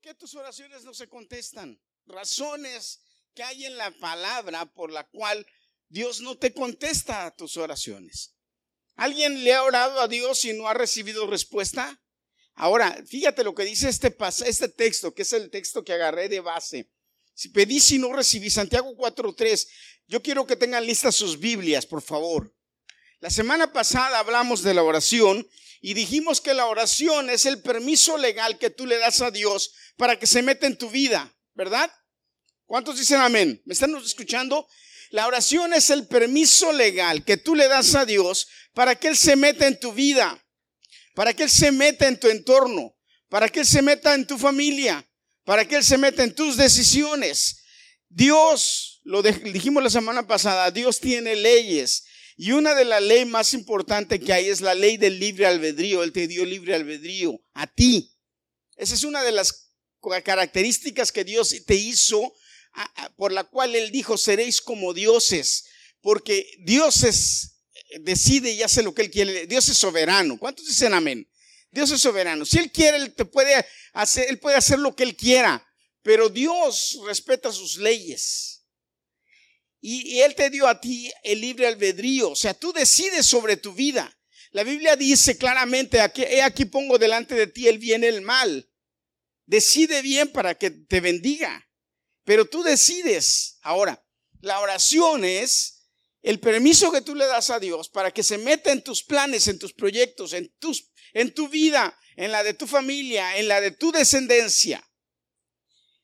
qué tus oraciones no se contestan? Razones que hay en la palabra por la cual Dios no te contesta a tus oraciones. ¿Alguien le ha orado a Dios y no ha recibido respuesta? Ahora, fíjate lo que dice este, este texto, que es el texto que agarré de base. Si pedís y no recibí, Santiago 4.3, yo quiero que tengan listas sus Biblias, por favor. La semana pasada hablamos de la oración y dijimos que la oración es el permiso legal que tú le das a Dios para que se meta en tu vida, ¿verdad? ¿Cuántos dicen amén? ¿Me están escuchando? La oración es el permiso legal que tú le das a Dios para que Él se meta en tu vida, para que Él se meta en tu entorno, para que Él se meta en tu familia, para que Él se meta en tus decisiones. Dios, lo dijimos la semana pasada, Dios tiene leyes. Y una de las leyes más importantes que hay es la ley del libre albedrío. Él te dio libre albedrío a ti. Esa es una de las características que Dios te hizo, por la cual Él dijo, seréis como dioses. Porque Dios es, decide y hace lo que Él quiere. Dios es soberano. ¿Cuántos dicen amén? Dios es soberano. Si Él quiere, Él te puede hacer, Él puede hacer lo que Él quiera. Pero Dios respeta sus leyes. Y, Él te dio a ti el libre albedrío, o sea, tú decides sobre tu vida. La Biblia dice claramente, aquí, aquí pongo delante de ti el bien y el mal. Decide bien para que te bendiga, pero tú decides. Ahora, la oración es el permiso que tú le das a Dios para que se meta en tus planes, en tus proyectos, en, tus, en tu vida, en la de tu familia, en la de tu descendencia.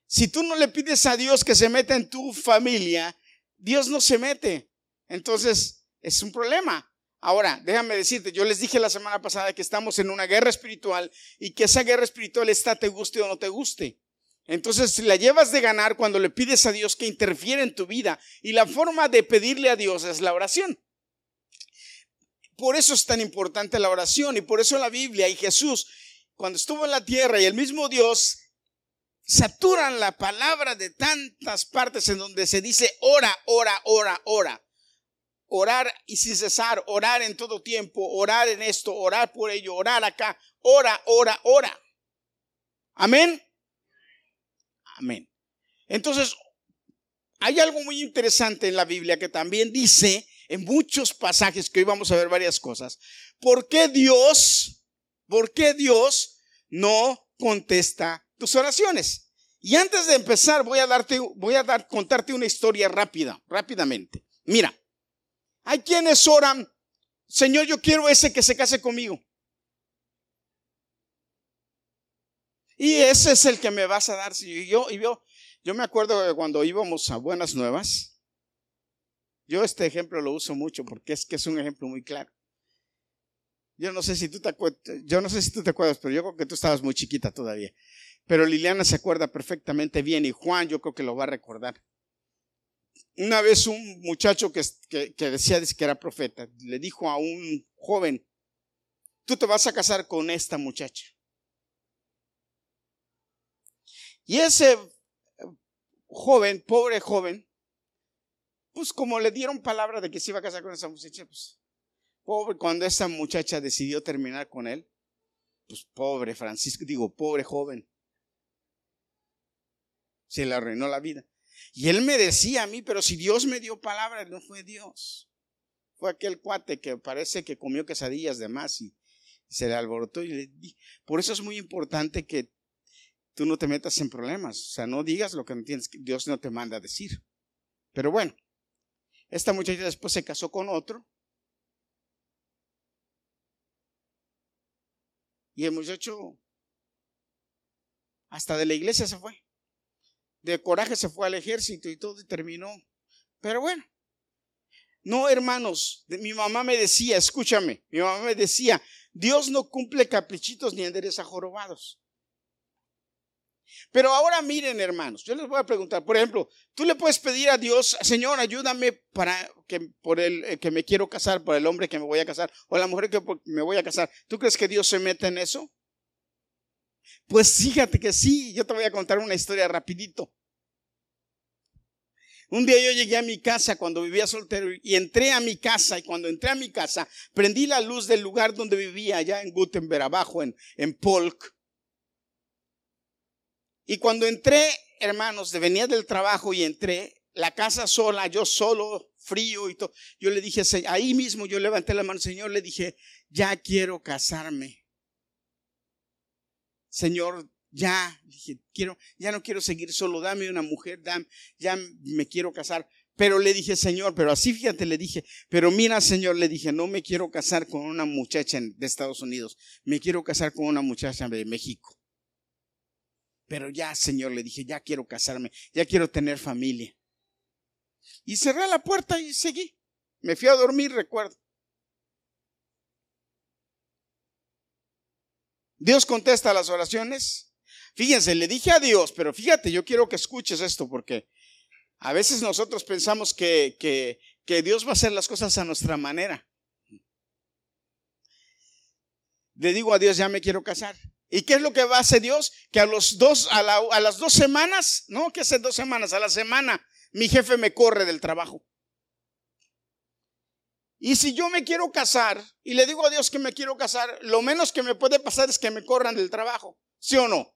Si tú no le pides a Dios que se meta en tu familia, Dios no se mete. Entonces, es un problema. Ahora, déjame decirte, yo les dije la semana pasada que estamos en una guerra espiritual y que esa guerra espiritual está te guste o no te guste. Entonces, si la llevas de ganar cuando le pides a Dios que interfiera en tu vida y la forma de pedirle a Dios es la oración. Por eso es tan importante la oración y por eso la Biblia y Jesús, cuando estuvo en la tierra y el mismo Dios saturan la palabra de tantas partes en donde se dice ora, ora, ora, ora. Orar y sin cesar, orar en todo tiempo, orar en esto, orar por ello, orar acá, ora, ora, ora. Amén. Amén. Entonces, hay algo muy interesante en la Biblia que también dice en muchos pasajes que hoy vamos a ver varias cosas. ¿Por qué Dios, por qué Dios no contesta tus oraciones. Y antes de empezar, voy a darte, voy a dar, contarte una historia rápida, rápidamente. Mira, hay quienes oran, Señor, yo quiero ese que se case conmigo. Y ese es el que me vas a dar. Y yo, y yo, yo me acuerdo de cuando íbamos a Buenas Nuevas. Yo este ejemplo lo uso mucho porque es que es un ejemplo muy claro. Yo no sé si tú te acuerdas, yo no sé si tú te acuerdas, pero yo creo que tú estabas muy chiquita todavía. Pero Liliana se acuerda perfectamente bien y Juan yo creo que lo va a recordar. Una vez un muchacho que, que, decía que era profeta le dijo a un joven, tú te vas a casar con esta muchacha. Y ese joven, pobre joven, pues como le dieron palabra de que se iba a casar con esa muchacha, pues pobre, cuando esa muchacha decidió terminar con él, pues pobre Francisco, digo, pobre joven, se le arruinó la vida. Y él me decía a mí, pero si Dios me dio palabras, no fue Dios. Fue aquel cuate que parece que comió quesadillas de más y, se le alborotó y le di. Por eso es muy importante que tú no te metas en problemas. O sea, no digas lo que no tienes, Dios no te manda a decir. Pero bueno, esta muchacha después se casó con otro. Y el muchacho hasta de la iglesia se fue de coraje se fue al ejército y todo terminó. Pero bueno, no hermanos, mi mamá me decía, escúchame, mi mamá me decía, Dios no cumple caprichitos ni endereza jorobados. Pero ahora miren, hermanos, yo les voy a preguntar, por ejemplo, tú le puedes pedir a Dios, Señor, ayúdame para que por el eh, que me quiero casar, por el hombre que me voy a casar, o la mujer que me voy a casar. ¿Tú crees que Dios se mete en eso? Pues fíjate que sí, yo te voy a contar una historia rapidito. Un día yo llegué a mi casa cuando vivía soltero y entré a mi casa y cuando entré a mi casa prendí la luz del lugar donde vivía allá en Gutenberg, abajo en, en Polk. Y cuando entré, hermanos, venía del trabajo y entré, la casa sola, yo solo, frío y todo, yo le dije, ahí mismo yo levanté la mano, Señor, le dije, ya quiero casarme. Señor, ya, dije, quiero, ya no quiero seguir solo, dame una mujer, dame, ya me quiero casar. Pero le dije, Señor, pero así fíjate, le dije, pero mira, Señor, le dije, no me quiero casar con una muchacha de Estados Unidos, me quiero casar con una muchacha de México. Pero ya, Señor, le dije, ya quiero casarme, ya quiero tener familia. Y cerré la puerta y seguí. Me fui a dormir, recuerdo. Dios contesta las oraciones. Fíjense, le dije a Dios, pero fíjate, yo quiero que escuches esto porque a veces nosotros pensamos que, que, que Dios va a hacer las cosas a nuestra manera. Le digo a Dios, ya me quiero casar. ¿Y qué es lo que va a hacer Dios? Que a, los dos, a, a las dos semanas, no, que hace dos semanas, a la semana, mi jefe me corre del trabajo. Y si yo me quiero casar y le digo a Dios que me quiero casar, lo menos que me puede pasar es que me corran del trabajo. ¿Sí o no?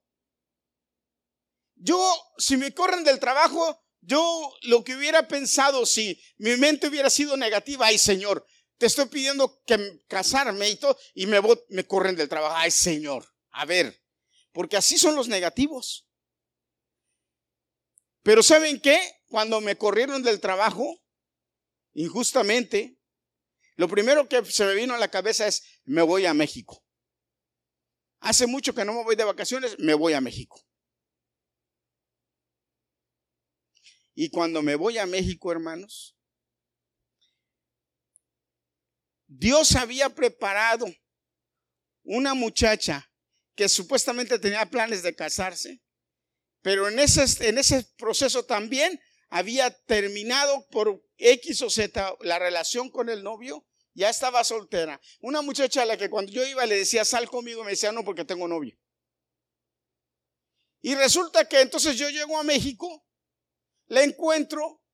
Yo, si me corren del trabajo, yo lo que hubiera pensado si mi mente hubiera sido negativa, ay Señor, te estoy pidiendo que casarme y todo, y me, me corren del trabajo, ay Señor, a ver, porque así son los negativos. Pero ¿saben qué? Cuando me corrieron del trabajo, injustamente, lo primero que se me vino a la cabeza es, me voy a México. Hace mucho que no me voy de vacaciones, me voy a México. Y cuando me voy a México, hermanos, Dios había preparado una muchacha que supuestamente tenía planes de casarse, pero en ese, en ese proceso también había terminado por X o Z la relación con el novio, ya estaba soltera. Una muchacha a la que cuando yo iba le decía, sal conmigo, me decía, no, porque tengo novio. Y resulta que entonces yo llego a México la encuentro,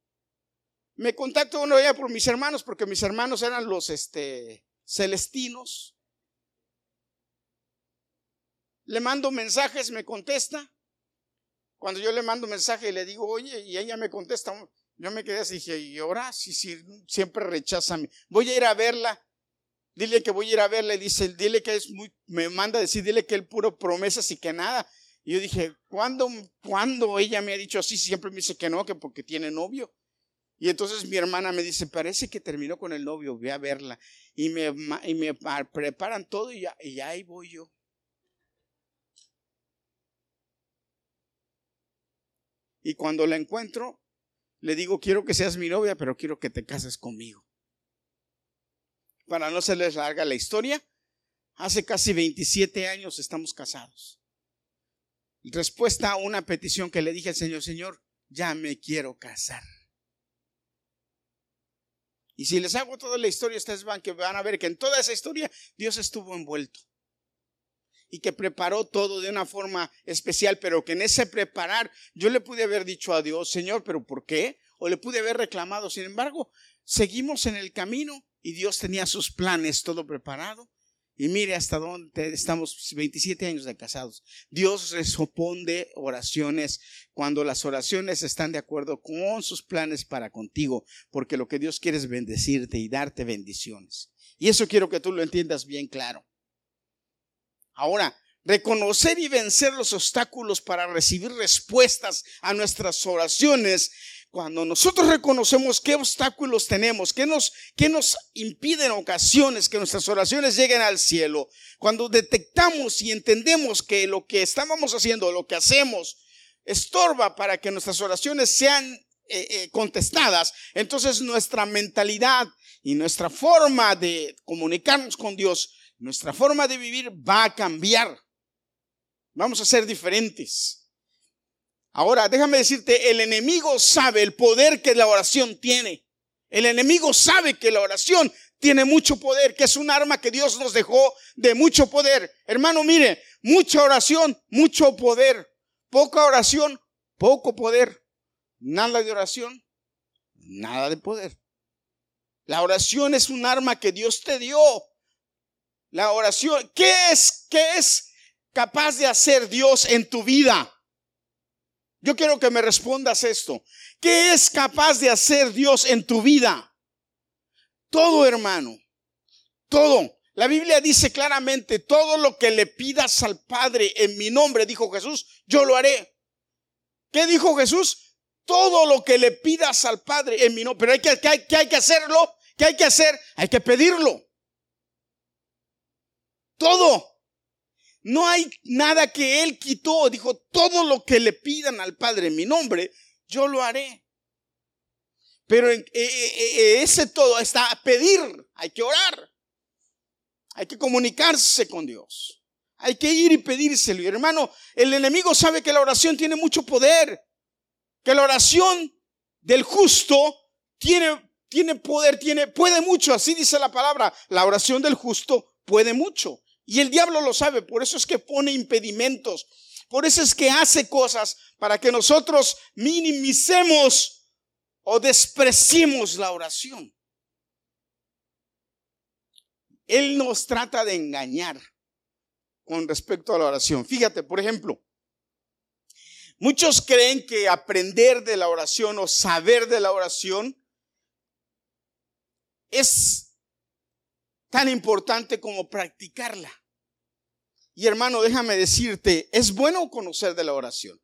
me contacto una vez por mis hermanos, porque mis hermanos eran los este, celestinos. Le mando mensajes, me contesta. Cuando yo le mando mensaje y le digo, oye, y ella me contesta, yo me quedé así, dije, y ahora sí, sí, siempre rechaza. Voy a ir a verla. Dile que voy a ir a verla y dice, dile que es muy, me manda a decir, dile que el puro promesas y que nada. Y yo dije, ¿cuándo, ¿cuándo ella me ha dicho así? Siempre me dice que no, que porque tiene novio. Y entonces mi hermana me dice, parece que terminó con el novio, ve a verla. Y me, y me preparan todo y ya, y ahí voy yo. Y cuando la encuentro, le digo, quiero que seas mi novia, pero quiero que te cases conmigo. Para no se les larga la historia, hace casi 27 años estamos casados respuesta a una petición que le dije al Señor, Señor, ya me quiero casar. Y si les hago toda la historia, ustedes van, que van a ver que en toda esa historia Dios estuvo envuelto. Y que preparó todo de una forma especial, pero que en ese preparar yo le pude haber dicho a Dios, Señor, pero ¿por qué? O le pude haber reclamado. Sin embargo, seguimos en el camino y Dios tenía sus planes todo preparado y mire hasta dónde estamos 27 años de casados. Dios responde oraciones cuando las oraciones están de acuerdo con sus planes para contigo, porque lo que Dios quiere es bendecirte y darte bendiciones. Y eso quiero que tú lo entiendas bien claro. Ahora, reconocer y vencer los obstáculos para recibir respuestas a nuestras oraciones cuando nosotros reconocemos qué obstáculos tenemos, qué nos, qué nos impiden ocasiones que nuestras oraciones lleguen al cielo, cuando detectamos y entendemos que lo que estábamos haciendo, lo que hacemos, estorba para que nuestras oraciones sean eh, eh, contestadas, entonces nuestra mentalidad y nuestra forma de comunicarnos con Dios, nuestra forma de vivir va a cambiar. Vamos a ser diferentes. Ahora, déjame decirte, el enemigo sabe el poder que la oración tiene. El enemigo sabe que la oración tiene mucho poder, que es un arma que Dios nos dejó de mucho poder. Hermano, mire, mucha oración, mucho poder. Poca oración, poco poder. Nada de oración, nada de poder. La oración es un arma que Dios te dio. La oración, ¿qué es, qué es capaz de hacer Dios en tu vida? Yo quiero que me respondas esto. ¿Qué es capaz de hacer Dios en tu vida? Todo, hermano. Todo. La Biblia dice claramente, todo lo que le pidas al Padre en mi nombre, dijo Jesús, yo lo haré. ¿Qué dijo Jesús? Todo lo que le pidas al Padre en mi nombre. Pero hay que, que, hay, que hay que. ¿Qué hay que hacer? Hay que pedirlo. Todo. No hay nada que Él quitó. Dijo, todo lo que le pidan al Padre en mi nombre, yo lo haré. Pero e, e, e, ese todo está a pedir. Hay que orar. Hay que comunicarse con Dios. Hay que ir y pedírselo. Hermano, el enemigo sabe que la oración tiene mucho poder. Que la oración del justo tiene, tiene poder, tiene, puede mucho. Así dice la palabra. La oración del justo puede mucho. Y el diablo lo sabe. Por eso es que pone impedimentos. Por eso es que hace cosas para que nosotros minimicemos o despreciemos la oración. Él nos trata de engañar con respecto a la oración. Fíjate, por ejemplo, muchos creen que aprender de la oración o saber de la oración es tan importante como practicarla. Y hermano, déjame decirte, es bueno conocer de la oración.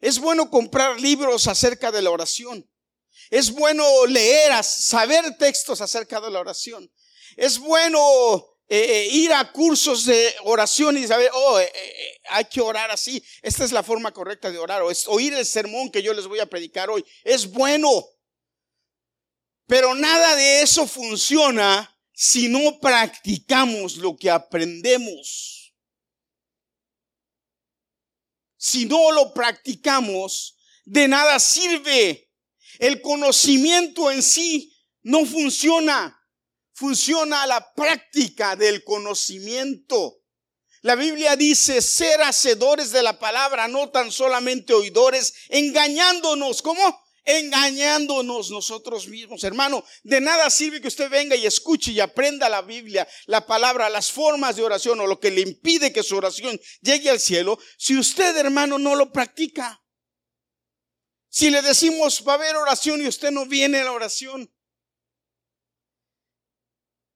Es bueno comprar libros acerca de la oración. Es bueno leer, saber textos acerca de la oración. Es bueno eh, eh, ir a cursos de oración y saber, oh, eh, hay que orar así. Esta es la forma correcta de orar. O es oír el sermón que yo les voy a predicar hoy. Es bueno. Pero nada de eso funciona si no practicamos lo que aprendemos. Si no lo practicamos, de nada sirve. El conocimiento en sí no funciona funciona la práctica del conocimiento. La Biblia dice ser hacedores de la palabra, no tan solamente oidores, engañándonos. ¿Cómo? Engañándonos nosotros mismos. Hermano, de nada sirve que usted venga y escuche y aprenda la Biblia, la palabra, las formas de oración o lo que le impide que su oración llegue al cielo, si usted, hermano, no lo practica. Si le decimos va a haber oración y usted no viene a la oración,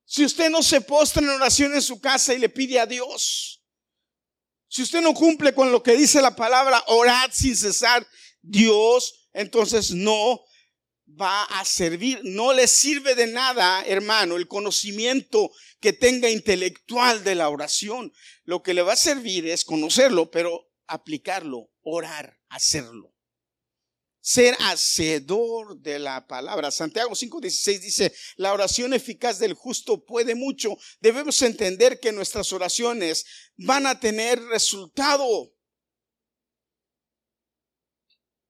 si usted no se postra en oración en su casa y le pide a Dios, si usted no cumple con lo que dice la palabra, orad sin cesar, Dios entonces no va a servir, no le sirve de nada, hermano, el conocimiento que tenga intelectual de la oración. Lo que le va a servir es conocerlo, pero aplicarlo, orar, hacerlo ser hacedor de la palabra. Santiago 5:16 dice, la oración eficaz del justo puede mucho. Debemos entender que nuestras oraciones van a tener resultado.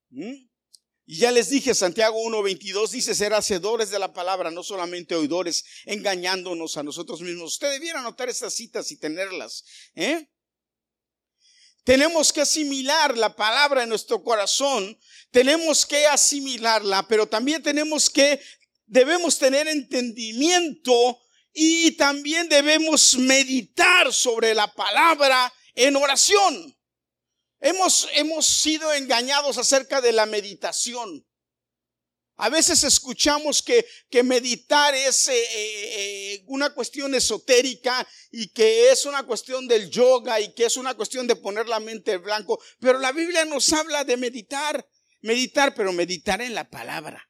¿Mm? Y ya les dije, Santiago 1:22 dice ser hacedores de la palabra, no solamente oidores, engañándonos a nosotros mismos. Usted debiera anotar estas citas y tenerlas. ¿eh? Tenemos que asimilar la palabra en nuestro corazón, tenemos que asimilarla, pero también tenemos que, debemos tener entendimiento y también debemos meditar sobre la palabra en oración. Hemos, hemos sido engañados acerca de la meditación. A veces escuchamos que, que meditar es eh, eh, una cuestión esotérica y que es una cuestión del yoga y que es una cuestión de poner la mente en blanco, pero la Biblia nos habla de meditar, meditar, pero meditar en la palabra.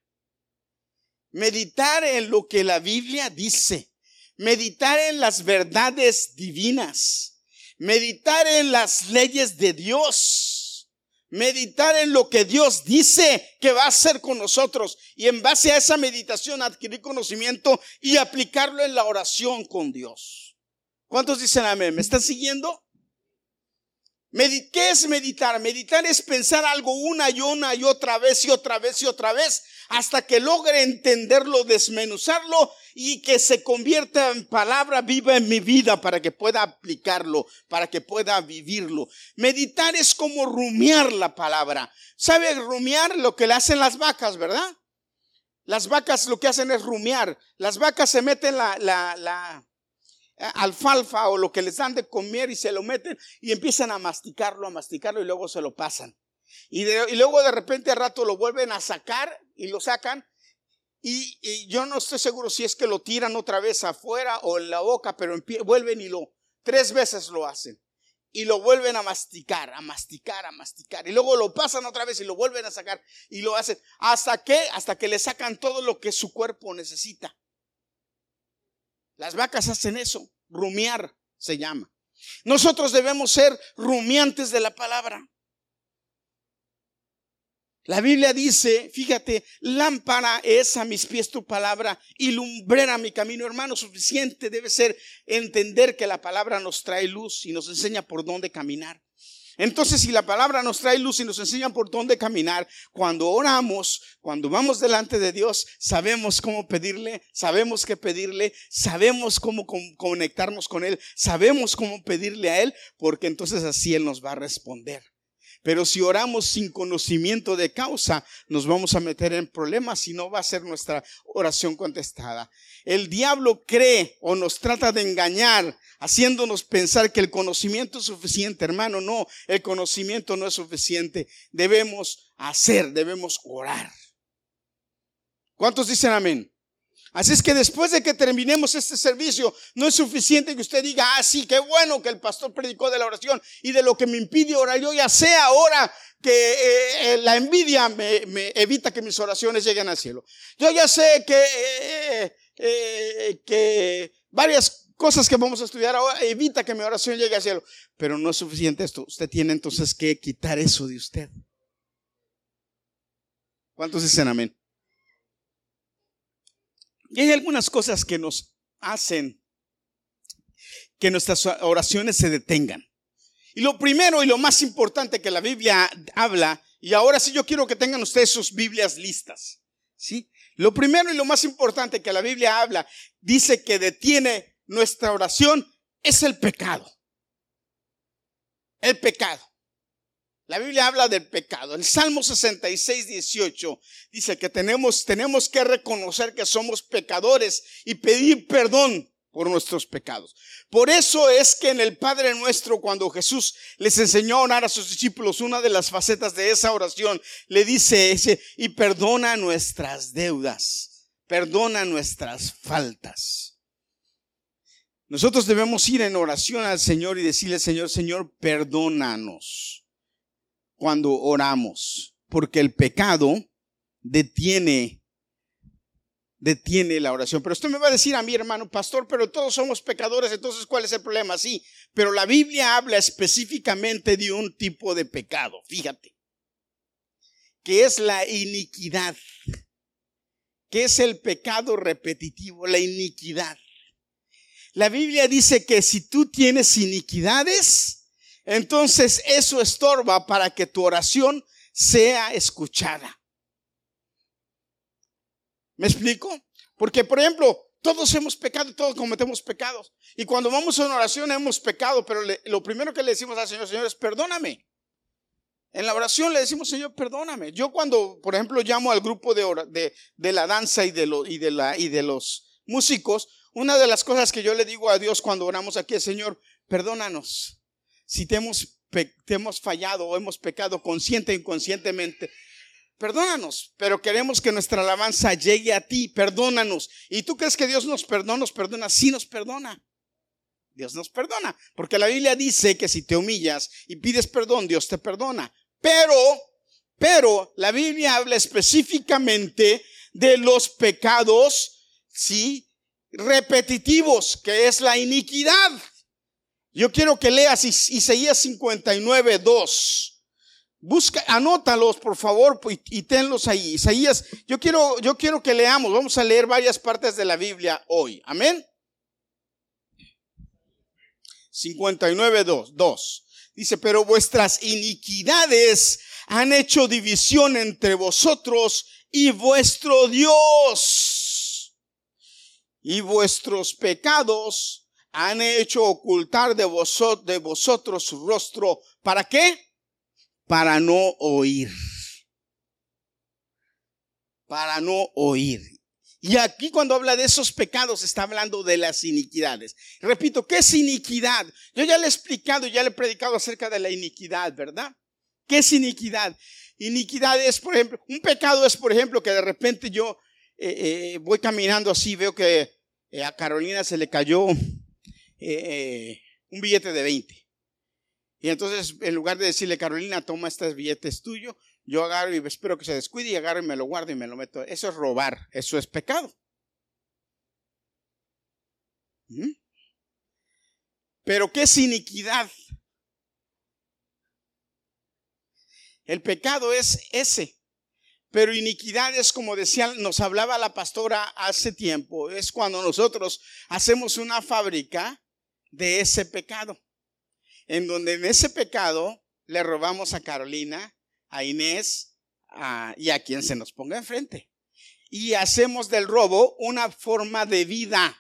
Meditar en lo que la Biblia dice, meditar en las verdades divinas, meditar en las leyes de Dios meditar en lo que Dios dice que va a hacer con nosotros y en base a esa meditación adquirir conocimiento y aplicarlo en la oración con Dios. ¿Cuántos dicen amén? ¿Me están siguiendo? ¿Qué es meditar? Meditar es pensar algo una y una y otra vez y otra vez y otra vez hasta que logre entenderlo, desmenuzarlo y que se convierta en palabra viva en mi vida para que pueda aplicarlo, para que pueda vivirlo. Meditar es como rumiar la palabra. ¿Sabe rumiar lo que le hacen las vacas, verdad? Las vacas lo que hacen es rumiar. Las vacas se meten la, la, la alfalfa o lo que les dan de comer y se lo meten y empiezan a masticarlo, a masticarlo y luego se lo pasan. Y, luego de repente al rato lo vuelven a sacar y lo sacan. Y, y, yo no estoy seguro si es que lo tiran otra vez afuera o en la boca, pero vuelven y lo, tres veces lo hacen y lo vuelven a masticar, a masticar, a masticar. Y luego lo pasan otra vez y lo vuelven a sacar y lo hacen. ¿Hasta qué? Hasta que le sacan todo lo que su cuerpo necesita. Las vacas hacen eso. Rumiar se llama. Nosotros debemos ser rumiantes de la palabra. La Biblia dice, fíjate, lámpara es a mis pies tu palabra y lumbrera mi camino. Hermano, suficiente debe ser entender que la palabra nos trae luz y nos enseña por dónde caminar. Entonces, si la palabra nos trae luz y nos enseña por dónde caminar, cuando oramos, cuando vamos delante de Dios, sabemos cómo pedirle, sabemos qué pedirle, sabemos cómo conectarnos con Él, sabemos cómo pedirle a Él, porque entonces así Él nos va a responder. Pero si oramos sin conocimiento de causa, nos vamos a meter en problemas y no va a ser nuestra oración contestada. El diablo cree o nos trata de engañar, haciéndonos pensar que el conocimiento es suficiente. Hermano, no, el conocimiento no es suficiente. Debemos hacer, debemos orar. ¿Cuántos dicen amén? Así es que después de que terminemos este servicio, no es suficiente que usted diga, ah, sí, qué bueno que el pastor predicó de la oración y de lo que me impide orar. Yo ya sé ahora que eh, eh, la envidia me, evita que mis oraciones lleguen al cielo. Yo ya sé que, eh, que varias cosas que vamos a estudiar ahora evita que mi oración llegue al cielo. Pero no es suficiente esto. Usted tiene entonces que quitar eso de usted. ¿Cuántos dicen amén? Y hay algunas cosas que nos hacen que nuestras oraciones se detengan. Y lo primero y lo más importante que la Biblia habla, y ahora sí yo quiero que tengan ustedes sus Biblias listas. ¿sí? Lo primero y lo más importante que la Biblia habla, dice que detiene nuestra oración, es el pecado. El pecado. La Biblia habla del pecado. El Salmo 66, 18 dice que tenemos, tenemos que reconocer que somos pecadores y pedir perdón por nuestros pecados. Por eso es que en el Padre Nuestro, cuando Jesús les enseñó a orar a sus discípulos, una de las facetas de esa oración le dice ese, y perdona nuestras deudas, perdona nuestras faltas. Nosotros debemos ir en oración al Señor y decirle, Señor, Señor, perdónanos cuando oramos, porque el pecado detiene detiene la oración. Pero usted me va a decir a mi hermano, pastor, pero todos somos pecadores, entonces ¿cuál es el problema? Sí, pero la Biblia habla específicamente de un tipo de pecado, fíjate, que es la iniquidad, que es el pecado repetitivo, la iniquidad. La Biblia dice que si tú tienes iniquidades, entonces eso estorba para que tu oración sea escuchada. ¿Me explico? Porque, por ejemplo, todos hemos pecado, todos cometemos pecados. Y cuando vamos a una oración hemos pecado, pero lo primero que le decimos al Señor, Señor, es perdóname. En la oración le decimos, Señor, perdóname. Yo cuando, por ejemplo, llamo al grupo de, de, la danza y de, y, y de los músicos, una de las cosas que yo le digo a Dios cuando oramos aquí es, Señor, perdónanos si te hemos, fallado o hemos pecado consciente e inconscientemente, perdónanos, pero queremos que nuestra alabanza llegue a ti, perdónanos. ¿Y tú crees que Dios nos perdona, nos perdona? Sí nos perdona. Dios nos perdona, porque la Biblia dice que si te humillas y pides perdón, Dios te perdona. Pero, pero la Biblia habla específicamente de los pecados, sí, repetitivos, que es la iniquidad. Yo quiero que leas Isaías 59, 2. Busca, anótalos, por favor, y, tenlos ahí. Isaías, yo quiero, yo quiero que leamos. Vamos a leer varias partes de la Biblia hoy. Amén. 59, 2, 2. Dice, pero vuestras iniquidades han hecho división entre vosotros y vuestro Dios. Y vuestros pecados han hecho ocultar de, de vosotros su rostro. ¿Para qué? Para no oír. Para no oír. Y aquí cuando habla de esos pecados está hablando de las iniquidades. Repito, ¿qué es iniquidad? Yo ya le he explicado, ya le he predicado acerca de la iniquidad, ¿verdad? ¿Qué es iniquidad? Iniquidad es, por ejemplo, un pecado es, por ejemplo, que de repente yo eh, eh, voy caminando así, veo que eh, a Carolina se le cayó un billete de 20. Y entonces, en lugar de decirle, Carolina, toma este billete, es tuyo, yo agarro y espero que se descuide y agarro y me lo guardo y me lo meto. Eso es robar, eso es pecado. ¿Mm? Pero ¿qué es iniquidad? El pecado es ese. Pero iniquidad es como decía, nos hablaba la pastora hace tiempo, es cuando nosotros hacemos una fábrica de ese pecado. En donde en ese pecado le robamos a Carolina, a Inés y a quien se nos ponga enfrente. Y hacemos del robo una forma de vida.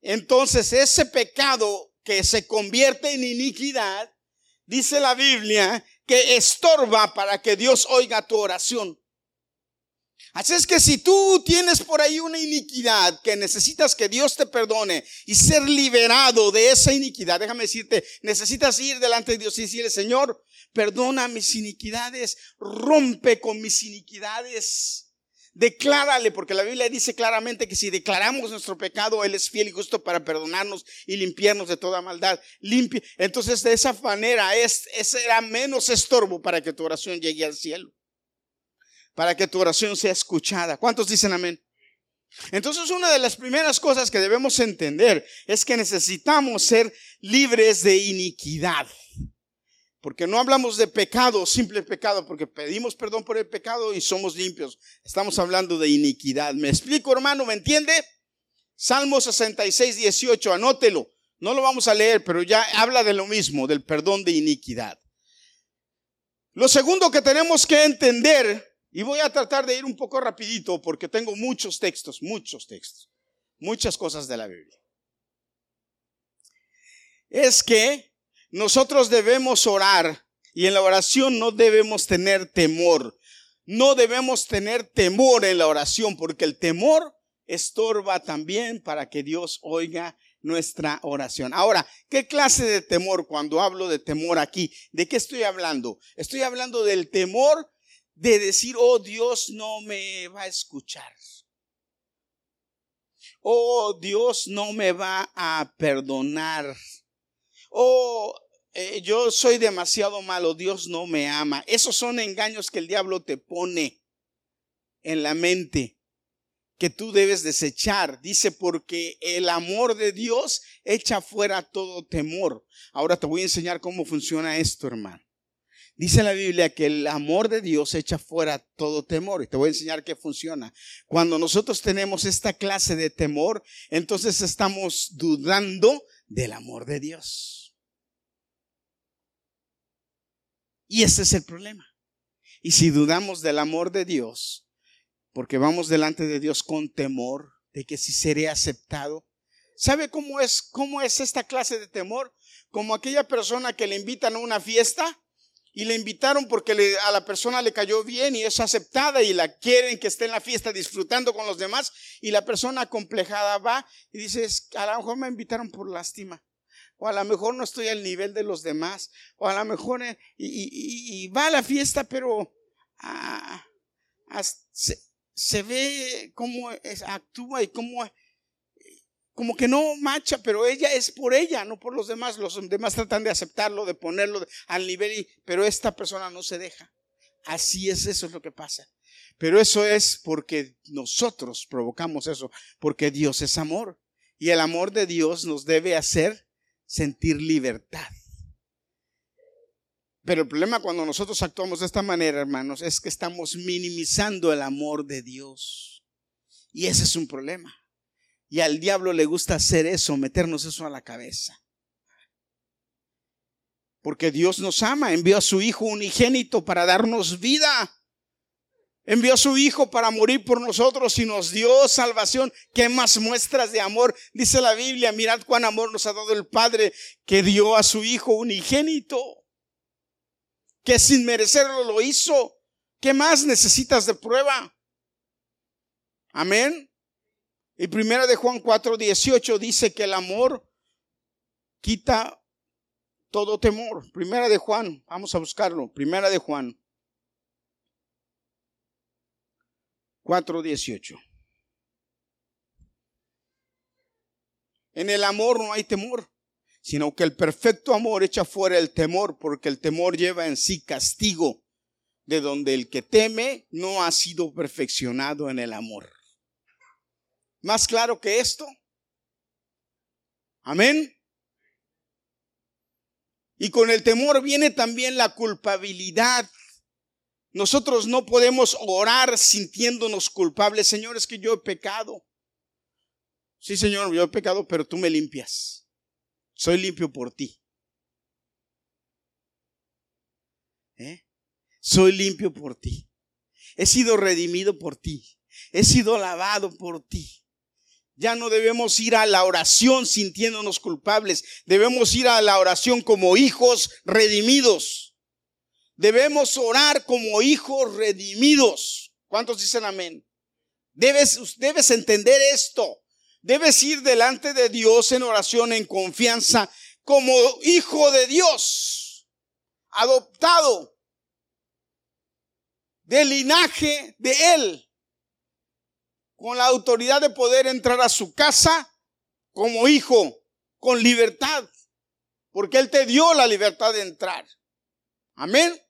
Entonces ese pecado que se convierte en iniquidad, dice la Biblia, que estorba para que Dios oiga tu oración. Así es que si tú tienes por ahí una iniquidad que necesitas que Dios te perdone y ser liberado de esa iniquidad, déjame decirte, necesitas ir delante de Dios y decirle, Señor, perdona mis iniquidades, rompe con mis iniquidades. Declárale, porque la Biblia dice claramente que si declaramos nuestro pecado, Él es fiel y justo para perdonarnos y limpiarnos de toda maldad. Entonces, de esa manera, es, será menos estorbo para que tu oración llegue al cielo. Para que tu oración sea escuchada. ¿Cuántos dicen amén? Entonces, una de las primeras cosas que debemos entender es que necesitamos ser libres de iniquidad. Porque no hablamos de pecado, simple pecado, porque pedimos perdón por el pecado y somos limpios. Estamos hablando de iniquidad. ¿Me explico, hermano? ¿Me entiende? Salmo 66, 18, anótelo. No lo vamos a leer, pero ya habla de lo mismo, del perdón de iniquidad. Lo segundo que tenemos que entender, y voy a tratar de ir un poco rapidito porque tengo muchos textos, muchos textos, muchas cosas de la Biblia. Es que nosotros debemos orar y en la oración no debemos tener temor. No debemos tener temor en la oración porque el temor estorba también para que Dios oiga nuestra oración. Ahora, ¿qué clase de temor cuando hablo de temor aquí? ¿De qué estoy hablando? Estoy hablando del temor de decir, oh Dios no me va a escuchar. Oh Dios no me va a perdonar. Oh eh, yo soy demasiado malo, Dios no me ama. Esos son engaños que el diablo te pone en la mente que tú debes desechar. Dice, porque el amor de Dios echa fuera todo temor. Ahora te voy a enseñar cómo funciona esto, hermano. Dice la Biblia que el amor de Dios echa fuera todo temor. Y te voy a enseñar qué funciona. Cuando nosotros tenemos esta clase de temor, entonces estamos dudando del amor de Dios. Y ese es el problema. Y si dudamos del amor de Dios, porque vamos delante de Dios con temor de que si seré aceptado, ¿sabe cómo es, cómo es esta clase de temor? Como aquella persona que le invitan a una fiesta y le invitaron porque a la persona le cayó bien y es aceptada y la quieren que esté en la fiesta disfrutando con los demás y la persona complejada va y dice, a lo mejor me invitaron por lástima o a lo mejor no estoy al nivel de los demás, o a lo mejor eh, y, va a la fiesta, pero ah, se, ve cómo actúa y cómo como que no macha, pero ella es por ella, no por los demás. Los demás tratan de aceptarlo, de ponerlo al nivel, pero esta persona no se deja. Así es, eso es lo que pasa. Pero eso es porque nosotros provocamos eso, porque Dios es amor. Y el amor de Dios nos debe hacer sentir libertad. Pero el problema cuando nosotros actuamos de esta manera, hermanos, es que estamos minimizando el amor de Dios. Y ese es un problema. Y al diablo le gusta hacer eso, meternos eso a la cabeza. Porque Dios nos ama, envió a su Hijo unigénito para darnos vida. Envió a su Hijo para morir por nosotros y nos dio salvación. ¿Qué más muestras de amor? Dice la Biblia, mirad cuán amor nos ha dado el Padre que dio a su Hijo unigénito, que sin merecerlo lo hizo. ¿Qué más necesitas de prueba? Amén. Y primera de Juan 4, 18 dice que el amor quita, todo temor. Primera de Juan, vamos a buscarlo. Primera de Juan 4:18. En el amor no hay temor, sino que el perfecto amor echa fuera el temor, porque el temor lleva en sí castigo, de donde el que teme no ha sido perfeccionado en el amor. ¿Más claro que esto? Amén. Y con el temor viene también la culpabilidad. Nosotros no podemos orar sintiéndonos culpables. Señor, es que yo he pecado. Sí, Señor, yo he pecado, pero tú me limpias. Soy limpio por ti. ¿Eh? Soy limpio por ti. He sido redimido por ti. He sido lavado por ti. Ya no debemos ir a la oración sintiéndonos culpables. Debemos ir a la oración como hijos redimidos. Debemos orar como hijos redimidos. ¿Cuántos dicen amén? Debes, debes entender esto. Debes ir delante de Dios en oración, en confianza, como hijo de Dios, adoptado del linaje de Él con la autoridad de poder entrar a su casa como hijo, con libertad, porque Él te dio la libertad de entrar. Amén.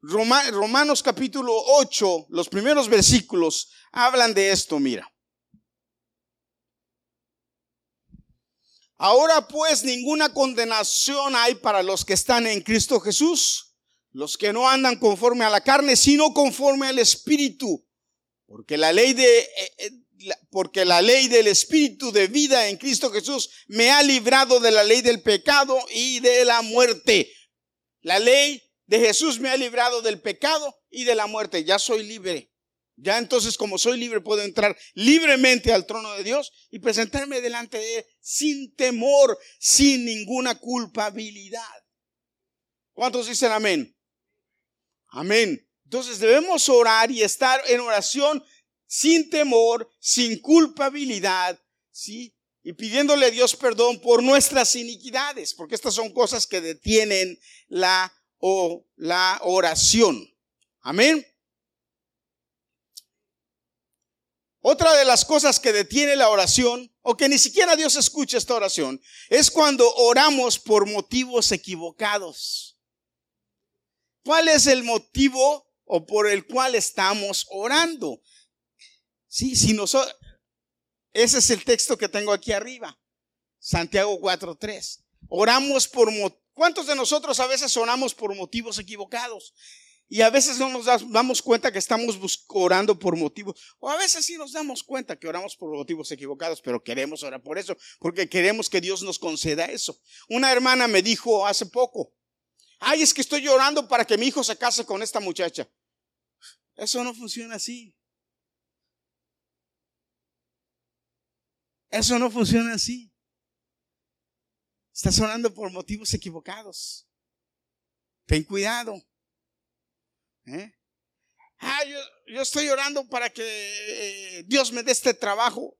Romanos capítulo 8, los primeros versículos hablan de esto, mira. Ahora pues ninguna condenación hay para los que están en Cristo Jesús, los que no andan conforme a la carne, sino conforme al Espíritu. Porque la ley de, eh, eh, porque la ley del Espíritu de vida en Cristo Jesús me ha librado de la ley del pecado y de la muerte. La ley de Jesús me ha librado del pecado y de la muerte. Ya soy libre. Ya entonces como soy libre puedo entrar libremente al trono de Dios y presentarme delante de Él sin temor, sin ninguna culpabilidad. ¿Cuántos dicen amén? Amén. Entonces debemos orar y estar en oración sin temor, sin culpabilidad, ¿sí? Y pidiéndole a Dios perdón por nuestras iniquidades, porque estas son cosas que detienen la, la oración. Amén. Otra de las cosas que detiene la oración, o que ni siquiera Dios escucha esta oración, es cuando oramos por motivos equivocados. ¿Cuál es el motivo o por el cual estamos orando. Sí, si nosotros, ese es el texto que tengo aquí arriba, Santiago 4.3. Oramos por, ¿cuántos de nosotros a veces oramos por motivos equivocados? Y a veces no nos damos cuenta que estamos orando por motivos, o a veces sí nos damos cuenta que oramos por motivos equivocados, pero queremos orar por eso, porque queremos que Dios nos conceda eso. Una hermana me dijo hace poco, ay, es que estoy llorando para que mi hijo se case con esta muchacha. Eso no funciona así. Eso no funciona así. Estás orando por motivos equivocados. Ten cuidado. ¿Eh? Ah, yo, estoy orando para que eh, Dios me dé este trabajo.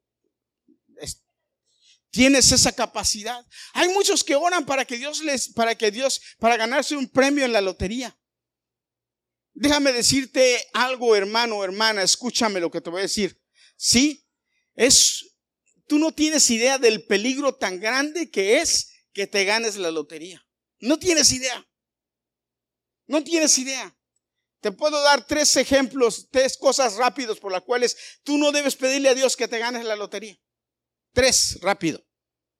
Tienes esa capacidad. Hay muchos que oran para que Dios les, para que Dios, para ganarse un premio en la lotería. Déjame decirte algo, hermano, hermana, escúchame lo que te voy a decir. Sí, es, tú no tienes idea del peligro tan grande que es que te ganes la lotería. No tienes idea. No tienes idea. Te puedo dar tres ejemplos, tres cosas rápidos por las cuales tú no debes pedirle a Dios que te ganes la lotería. Tres, rápido.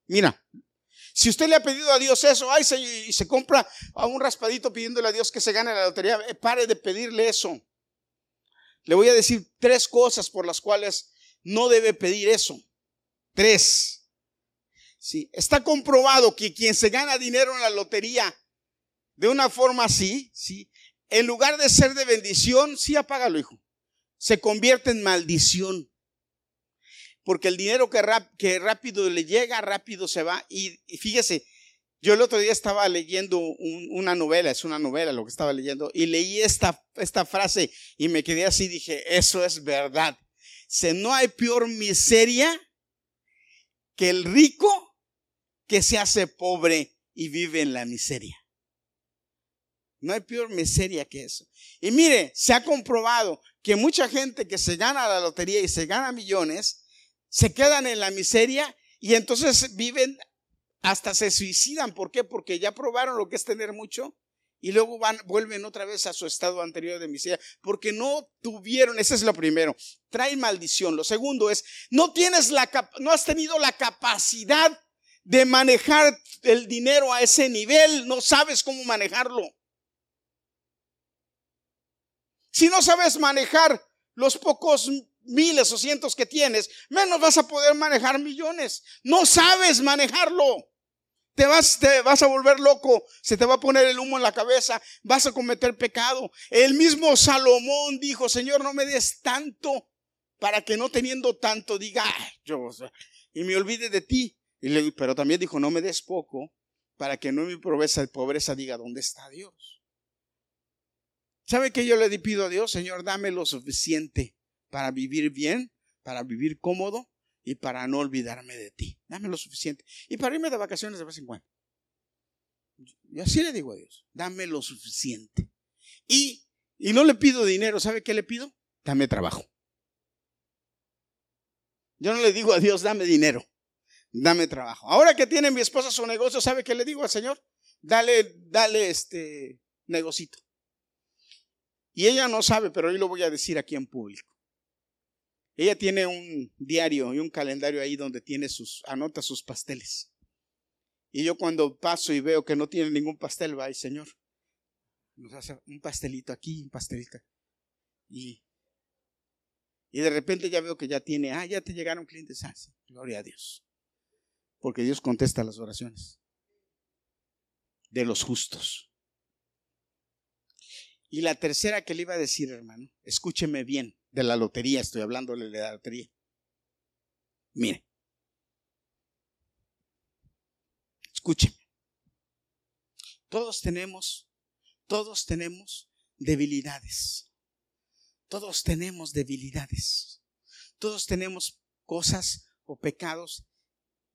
Mira, si usted le ha pedido a Dios eso, ay, y se compra a un raspadito pidiéndole a Dios que se gane la lotería, eh, pare de pedirle eso. Le voy a decir tres cosas por las cuales no debe pedir eso. Tres. Sí, está comprobado que quien se gana dinero en la lotería de una forma así, sí, en lugar de ser de bendición, sí apágalo, hijo. Se convierte en maldición porque el dinero que, que rápido le llega, rápido se va. Y, fíjese, yo el otro día estaba leyendo una novela, es una novela lo que estaba leyendo, y leí esta, esta frase y me quedé así, dije, eso es verdad. Se no hay peor miseria que el rico que se hace pobre y vive en la miseria. No hay peor miseria que eso. Y mire, se ha comprobado que mucha gente que se gana la lotería y se gana millones, se quedan en la miseria y entonces viven, hasta se suicidan. ¿Por qué? Porque ya probaron lo que es tener mucho y luego van, vuelven otra vez a su estado anterior de miseria, porque no tuvieron, ese es lo primero, trae maldición. Lo segundo es, no tienes la, no has tenido la capacidad de manejar el dinero a ese nivel, no sabes cómo manejarlo. Si no sabes manejar los pocos miles o cientos que tienes, menos vas a poder manejar millones. No sabes manejarlo. Te vas, te vas a volver loco, se te va a poner el humo en la cabeza, vas a cometer pecado. El mismo Salomón dijo, Señor, no me des tanto para que no teniendo tanto diga, yo, y me olvide de ti. Y pero también dijo, no me des poco para que no mi pobreza, pobreza diga, ¿dónde está Dios? ¿Sabe que yo le pido a Dios, Señor, dame lo suficiente para vivir bien, para vivir cómodo y para no olvidarme de ti. Dame lo suficiente. Y para irme de vacaciones de vez en cuando. Y así le digo a Dios, dame lo suficiente. Y, y no le pido dinero, ¿sabe qué le pido? Dame trabajo. Yo no le digo a Dios, dame dinero, dame trabajo. Ahora que tiene mi esposa su negocio, ¿sabe qué le digo al Señor? Dale, dale este negocito. Y ella no sabe, pero hoy lo voy a decir aquí en público. Ella tiene un diario y un calendario ahí donde tiene sus, anota sus pasteles. Y yo cuando paso y veo que no tiene ningún pastel, va, Señor, nos hace un pastelito aquí, un pastelito. Y, y de repente ya veo que ya tiene, ah, ya te llegaron clientes. Ah, gloria a Dios. Porque Dios contesta las oraciones de los justos. Y la tercera que le iba a decir, hermano, escúcheme bien de la lotería, estoy hablándole de la lotería. Mire, escúcheme. Todos tenemos, todos tenemos debilidades. Todos tenemos debilidades. Todos tenemos cosas o pecados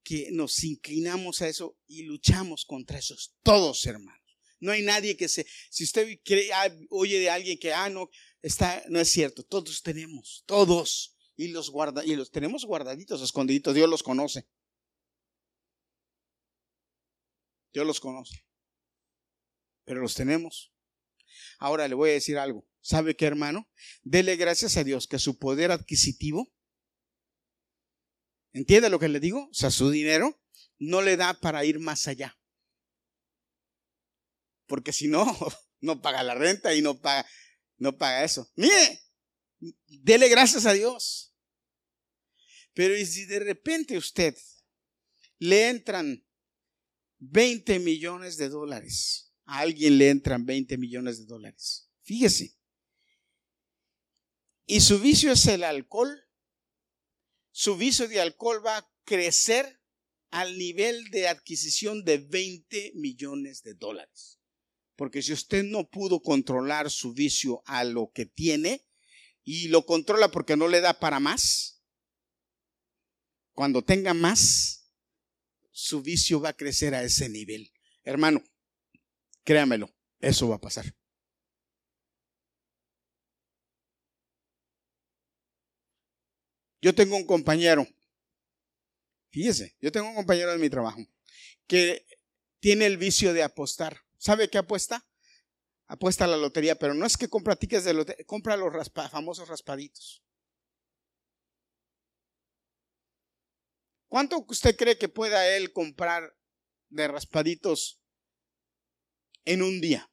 que nos inclinamos a eso y luchamos contra esos. Todos, hermanos. No hay nadie que se, si usted ah, oye de alguien que, ah, no, está, no es cierto, todos tenemos, todos, y los guarda, y los tenemos guardaditos, escondiditos, Dios los conoce. Dios los conoce. Pero los tenemos. Ahora le voy a decir algo. ¿Sabe qué, hermano? Dele gracias a Dios que su poder adquisitivo, ¿entiende lo que le digo? O sea, su dinero no le da para ir más allá. Porque si no, no paga la renta y no paga, no paga eso. Mire, dele gracias a Dios. Pero ¿y si de repente usted le entran 20 millones de dólares? A alguien le entran 20 millones de dólares. Fíjese. Y su vicio es el alcohol. Su vicio de alcohol va a crecer al nivel de adquisición de 20 millones de dólares. Porque si usted no pudo controlar su vicio a lo que tiene y lo controla porque no le da para más, cuando tenga más, su vicio va a crecer a ese nivel. Hermano, créamelo, eso va a pasar. Yo tengo un compañero, fíjese, yo tengo un compañero en mi trabajo que tiene el vicio de apostar. ¿Sabe qué apuesta? Apuesta a la lotería, pero no es que compra tickets de lotería, compra los famosos raspaditos. ¿Cuánto usted cree que pueda él comprar de raspaditos en un día?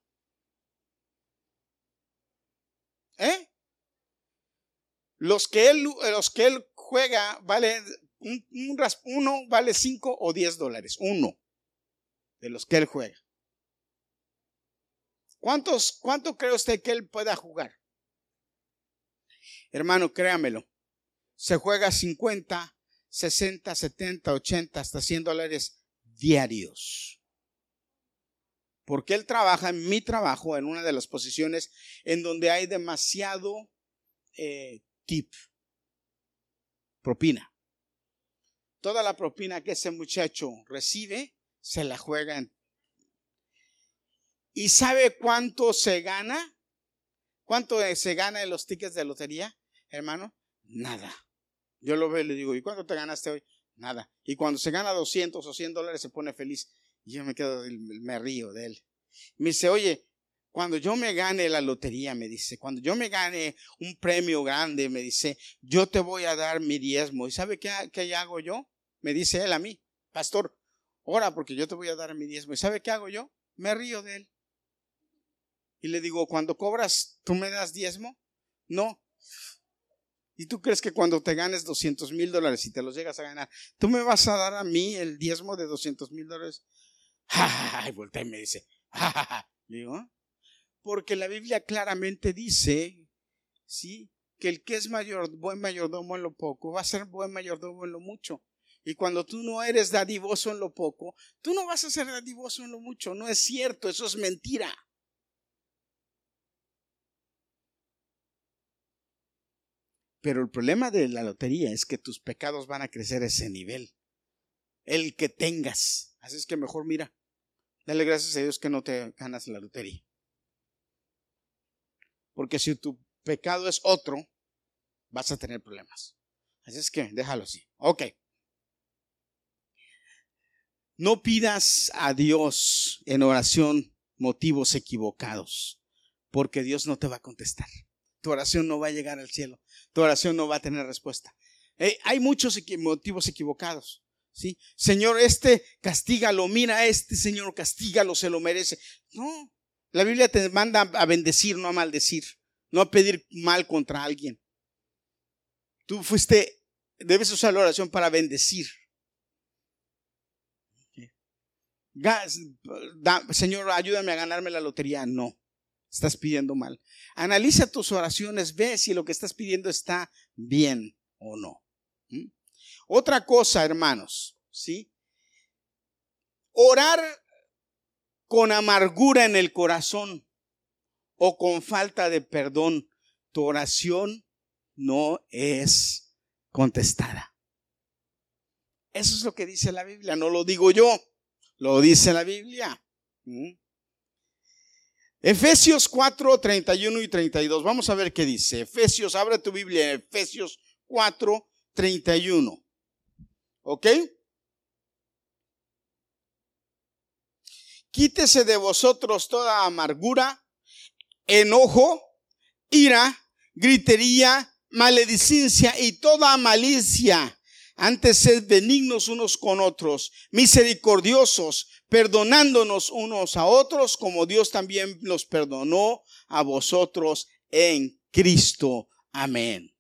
¿Eh? Los que él, los que él juega vale un, uno vale 5 o 10 dólares, uno de los que él juega. ¿Cuántos, ¿Cuánto cree usted que él pueda jugar? Hermano, créamelo. Se juega 50, 60, 70, 80, hasta 100 dólares diarios. Porque él trabaja en mi trabajo, en una de las posiciones en donde hay demasiado eh, tip, propina. Toda la propina que ese muchacho recibe, se la juega en ¿Y sabe cuánto se gana? ¿Cuánto se gana en los tickets de lotería, hermano? Nada. Yo lo veo y le digo, ¿y cuánto te ganaste hoy? Nada. Y cuando se gana 200 o 100 dólares se pone feliz. Y yo me quedo, me río de él. Me dice, oye, cuando yo me gane la lotería, me dice, cuando yo me gane un premio grande, me dice, yo te voy a dar mi diezmo. ¿Y sabe qué, qué hago yo? Me dice él a mí, pastor, ora porque yo te voy a dar mi diezmo. ¿Y sabe qué hago yo? Me río de él. Y le digo, cuando cobras, ¿tú me das diezmo? No. ¿Y tú crees que cuando te ganes 200 mil dólares y te los llegas a ganar, tú me vas a dar a mí el diezmo de 200 mil dólares? Y voltea y me dice, digo, ah". porque la Biblia claramente dice, ¿sí? Que el que es mayor, buen mayordomo en lo poco, va a ser buen mayordomo en lo mucho. Y cuando tú no eres dadivoso en lo poco, tú no vas a ser dadivoso en lo mucho. No es cierto, eso es mentira. Pero el problema de la lotería es que tus pecados van a crecer a ese nivel. El que tengas. Así es que mejor mira. Dale gracias a Dios que no te ganas la lotería. Porque si tu pecado es otro, vas a tener problemas. Así es que déjalo así. Ok. No pidas a Dios en oración motivos equivocados, porque Dios no te va a contestar. Tu oración no va a llegar al cielo. Tu oración no va a tener respuesta. Eh, hay muchos motivos equivocados. ¿sí? Señor, este castígalo, mira este Señor, castígalo, se lo merece. No, la Biblia te manda a bendecir, no a maldecir, no a pedir mal contra alguien. Tú fuiste, debes usar la oración para bendecir. Señor, ayúdame a ganarme la lotería. No, estás pidiendo mal. Analiza tus oraciones, ve si lo que estás pidiendo está bien o no. Otra cosa, hermanos, ¿sí? Orar con amargura en el corazón o con falta de perdón, tu oración no es contestada. Eso es lo que dice la Biblia, no lo digo yo. Lo dice la Biblia. Efesios 4, 31 y 32. Vamos a ver qué dice. Efesios, abre tu Biblia, Efesios 4, 31. ¿Ok? Quítese de vosotros toda amargura, enojo, ira, gritería, maledicencia y toda malicia antes sed benignos unos con otros, misericordiosos, perdonándonos unos a otros, como Dios también los perdonó a vosotros en Cristo. Amén.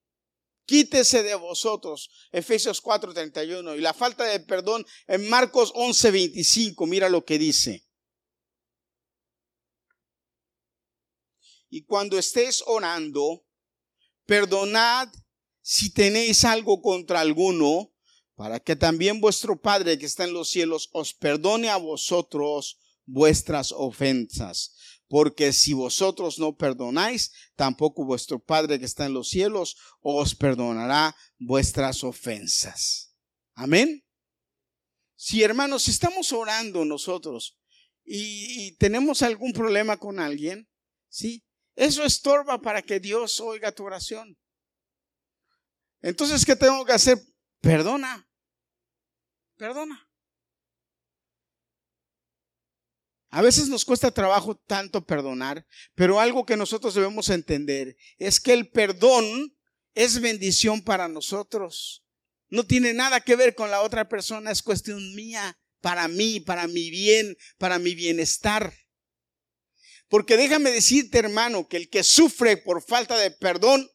Quítese de vosotros, Efesios 4:31, y la falta de perdón en Marcos 11:25, mira lo que dice. Y cuando estés orando, perdonad si tenéis algo contra alguno, para que también vuestro Padre que está en los cielos os perdone a vosotros vuestras ofensas. Porque si vosotros no perdonáis, tampoco vuestro Padre que está en los cielos os perdonará vuestras ofensas. Amén. Si hermanos, estamos orando nosotros y, y tenemos algún problema con alguien, ¿sí? Eso estorba para que Dios oiga tu oración. Entonces, ¿qué tengo que hacer? Perdona. Perdona. A veces nos cuesta trabajo tanto perdonar, pero algo que nosotros debemos entender es que el perdón es bendición para nosotros. No tiene nada que ver con la otra persona, es cuestión mía, para mí, para mi bien, para mi bienestar. Porque déjame decirte, hermano, que el que sufre por falta de perdón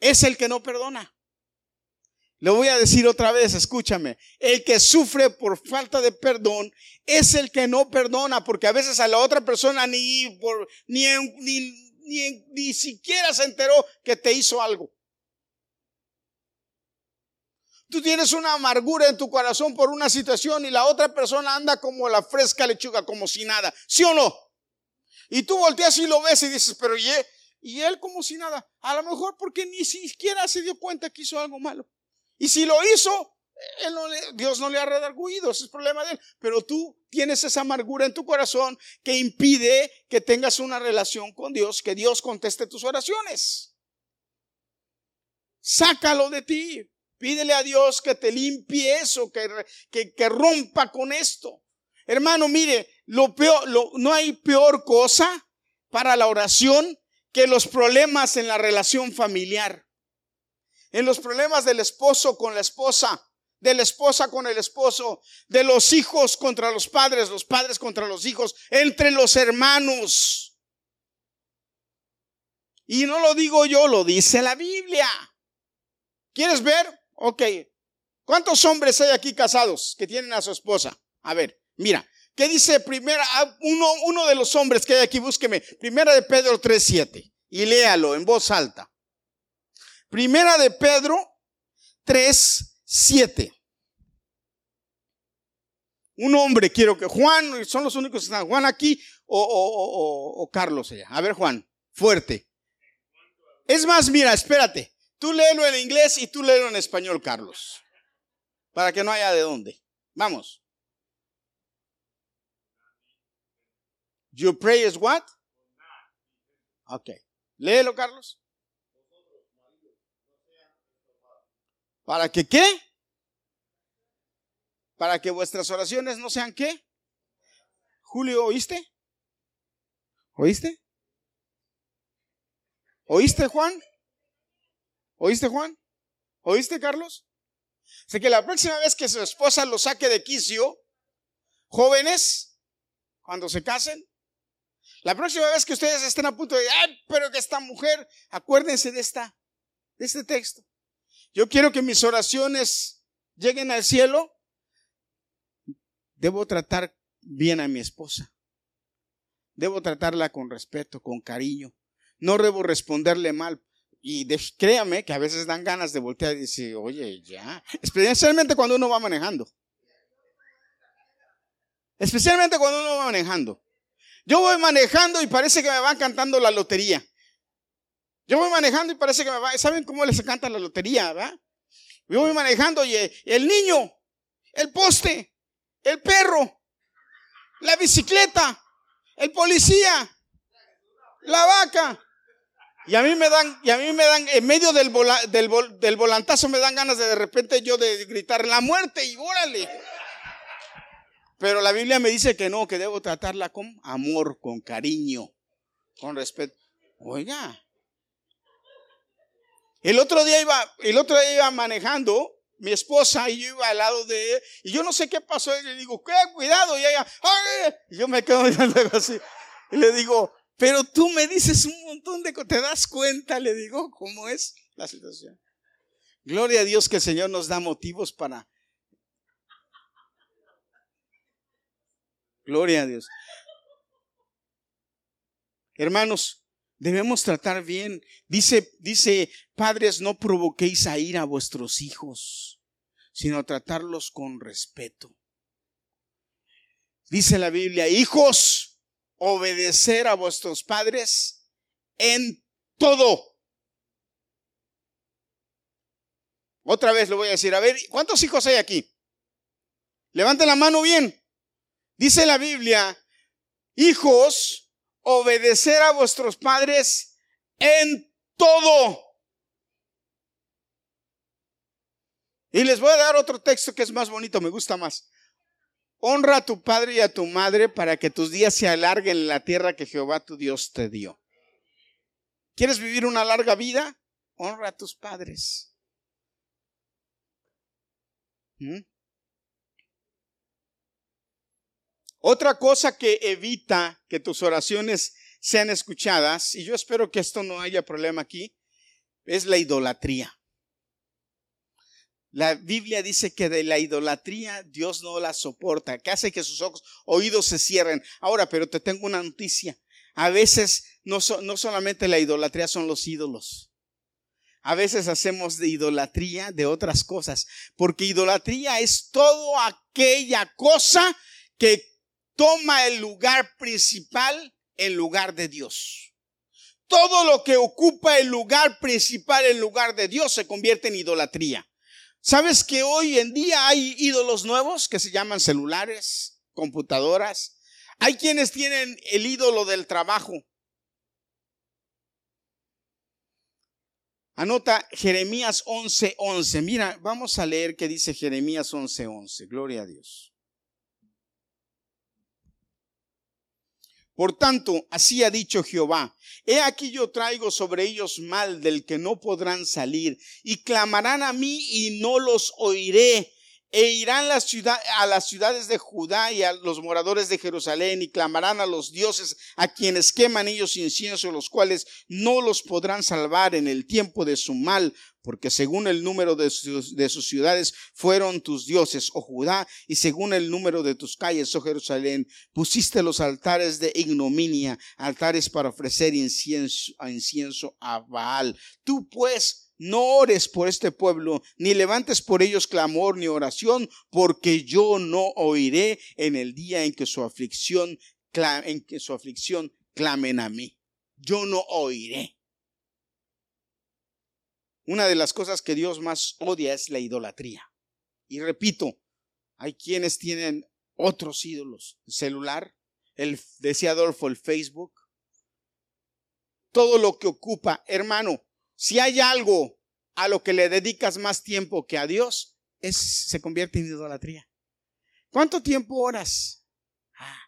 es el que no perdona. Lo voy a decir otra vez, escúchame. El que sufre por falta de perdón es el que no perdona, porque a veces a la otra persona ni, siquiera se enteró que te hizo algo. Tú tienes una amargura en tu corazón por una situación y la otra persona anda como la fresca lechuga, como si nada. ¿Sí o no? Y tú volteas y lo ves y dices, pero ¿y y él como si nada. A lo mejor porque ni siquiera se dio cuenta que hizo algo malo. Y si lo hizo, Dios no le ha redarguido, ese es el problema de él. Pero tú tienes esa amargura en tu corazón que impide que tengas una relación con Dios, que Dios conteste tus oraciones. Sácalo de ti. Pídele a Dios que te limpie eso, que, que, que rompa con esto. Hermano, mire, lo peor, no hay peor cosa para la oración que los problemas en la relación familiar. En los problemas del esposo con la esposa, de la esposa con el esposo, de los hijos contra los padres, los padres contra los hijos, entre los hermanos. Y no lo digo yo, lo dice la Biblia. ¿Quieres ver? Ok. ¿Cuántos hombres hay aquí casados que tienen a su esposa? A ver, mira. ¿Qué dice primera? Ah, uno, uno de los hombres que hay aquí, búsqueme. Primera de Pedro 3.7. Y léalo en voz alta. Primera de Pedro 3.7. Un hombre, quiero que Juan, son los únicos que están, Juan aquí o, o, o Carlos allá. A ver, Juan, fuerte. Es más, mira, espérate. Tú léelo en inglés y tú léelo en español, Carlos. Para que no haya de dónde. Vamos. You pray is what? Ok. Léelo, Carlos. ¿Para que qué? Para que vuestras oraciones no sean qué? Julio, ¿oíste? ¿Oíste? ¿Oíste, Juan? ¿Oíste, Juan? ¿Oíste, Carlos? Sé que la próxima vez que su esposa lo saque de quicio, jóvenes, cuando se casen, la próxima vez que ustedes estén a punto de, ay, pero que esta mujer, acuérdense de esta, de este texto. Yo quiero que mis oraciones lleguen al cielo. Debo tratar bien a mi esposa. Debo tratarla con respeto, con cariño. No debo responderle mal. Y créame que a veces dan ganas de voltear y decir, oye, ya. Especialmente cuando uno va manejando. Especialmente cuando uno va manejando. Yo voy manejando y parece que me van cantando la lotería. Yo voy manejando y parece que me va. ¿Saben cómo les canta la lotería, verdad? Yo voy manejando y el niño, el poste, el perro, la bicicleta, el policía, la vaca, y a mí me dan, y a mí me dan, en medio del, del, volantazo me dan ganas de de repente yo de gritar la muerte y órale. Pero la Biblia me dice que no, que debo tratarla con amor, con cariño, con respeto. Oiga. El otro día iba, el otro día iba manejando mi esposa y yo iba al lado de ella y yo no sé qué pasó y le digo, ¿qué? Cuidado. Y ella, ¡ay! Y yo me quedo mirando así y le digo, pero tú me dices un montón de cosas, ¿te das cuenta? Le digo, ¿cómo es la situación? Gloria a Dios que el Señor nos da motivos para... Gloria a Dios. Hermanos, debemos tratar bien. Dice, dice, padres, no provoquéis a ir a vuestros hijos, sino tratarlos con respeto. Dice la Biblia, hijos, obedecer a vuestros padres en todo. Otra vez lo voy a decir. A ver, ¿cuántos hijos hay aquí? Levanten la mano bien. Dice la Biblia, hijos, obedecer a vuestros padres en todo. Y les voy a dar otro texto que es más bonito, me gusta más. Honra a tu padre y a tu madre para que tus días se alarguen en la tierra que Jehová tu Dios te dio. ¿Quieres vivir una larga vida? Honra a tus padres. ¿Mm? Otra cosa que evita que tus oraciones sean escuchadas, y yo espero que esto no haya problema aquí, es la idolatría. La Biblia dice que de la idolatría Dios no la soporta, que hace que sus ojos, oídos se cierren. Ahora, pero te tengo una noticia. A veces no, no solamente la idolatría son los ídolos. A veces hacemos de idolatría de otras cosas, porque idolatría es todo aquella cosa que toma el lugar principal en lugar de Dios. Todo lo que ocupa el lugar principal en lugar de Dios se convierte en idolatría. ¿Sabes que hoy en día hay ídolos nuevos que se llaman celulares, computadoras? Hay quienes tienen el ídolo del trabajo. Anota Jeremías 11:11. Mira, vamos a leer qué dice Jeremías 11:11. Gloria a Dios. Por tanto, así ha dicho Jehová, he aquí yo traigo sobre ellos mal del que no podrán salir, y clamarán a mí y no los oiré, e irán a las ciudades de Judá y a los moradores de Jerusalén y clamarán a los dioses a quienes queman ellos incienso, los cuales no los podrán salvar en el tiempo de su mal, porque según el número de sus, de sus ciudades fueron tus dioses, oh Judá, y según el número de tus calles, oh Jerusalén, pusiste los altares de ignominia, altares para ofrecer incienso, incienso a Baal. Tú pues, no ores por este pueblo, ni levantes por ellos clamor ni oración, porque yo no oiré en el día en que su aflicción, en que su aflicción clamen a mí. Yo no oiré. Una de las cosas que Dios más odia es la idolatría. Y repito, hay quienes tienen otros ídolos, el celular, el, decía Adolfo, el Facebook, todo lo que ocupa, hermano, si hay algo a lo que le dedicas más tiempo que a Dios, es, se convierte en idolatría. ¿Cuánto tiempo oras? Ah.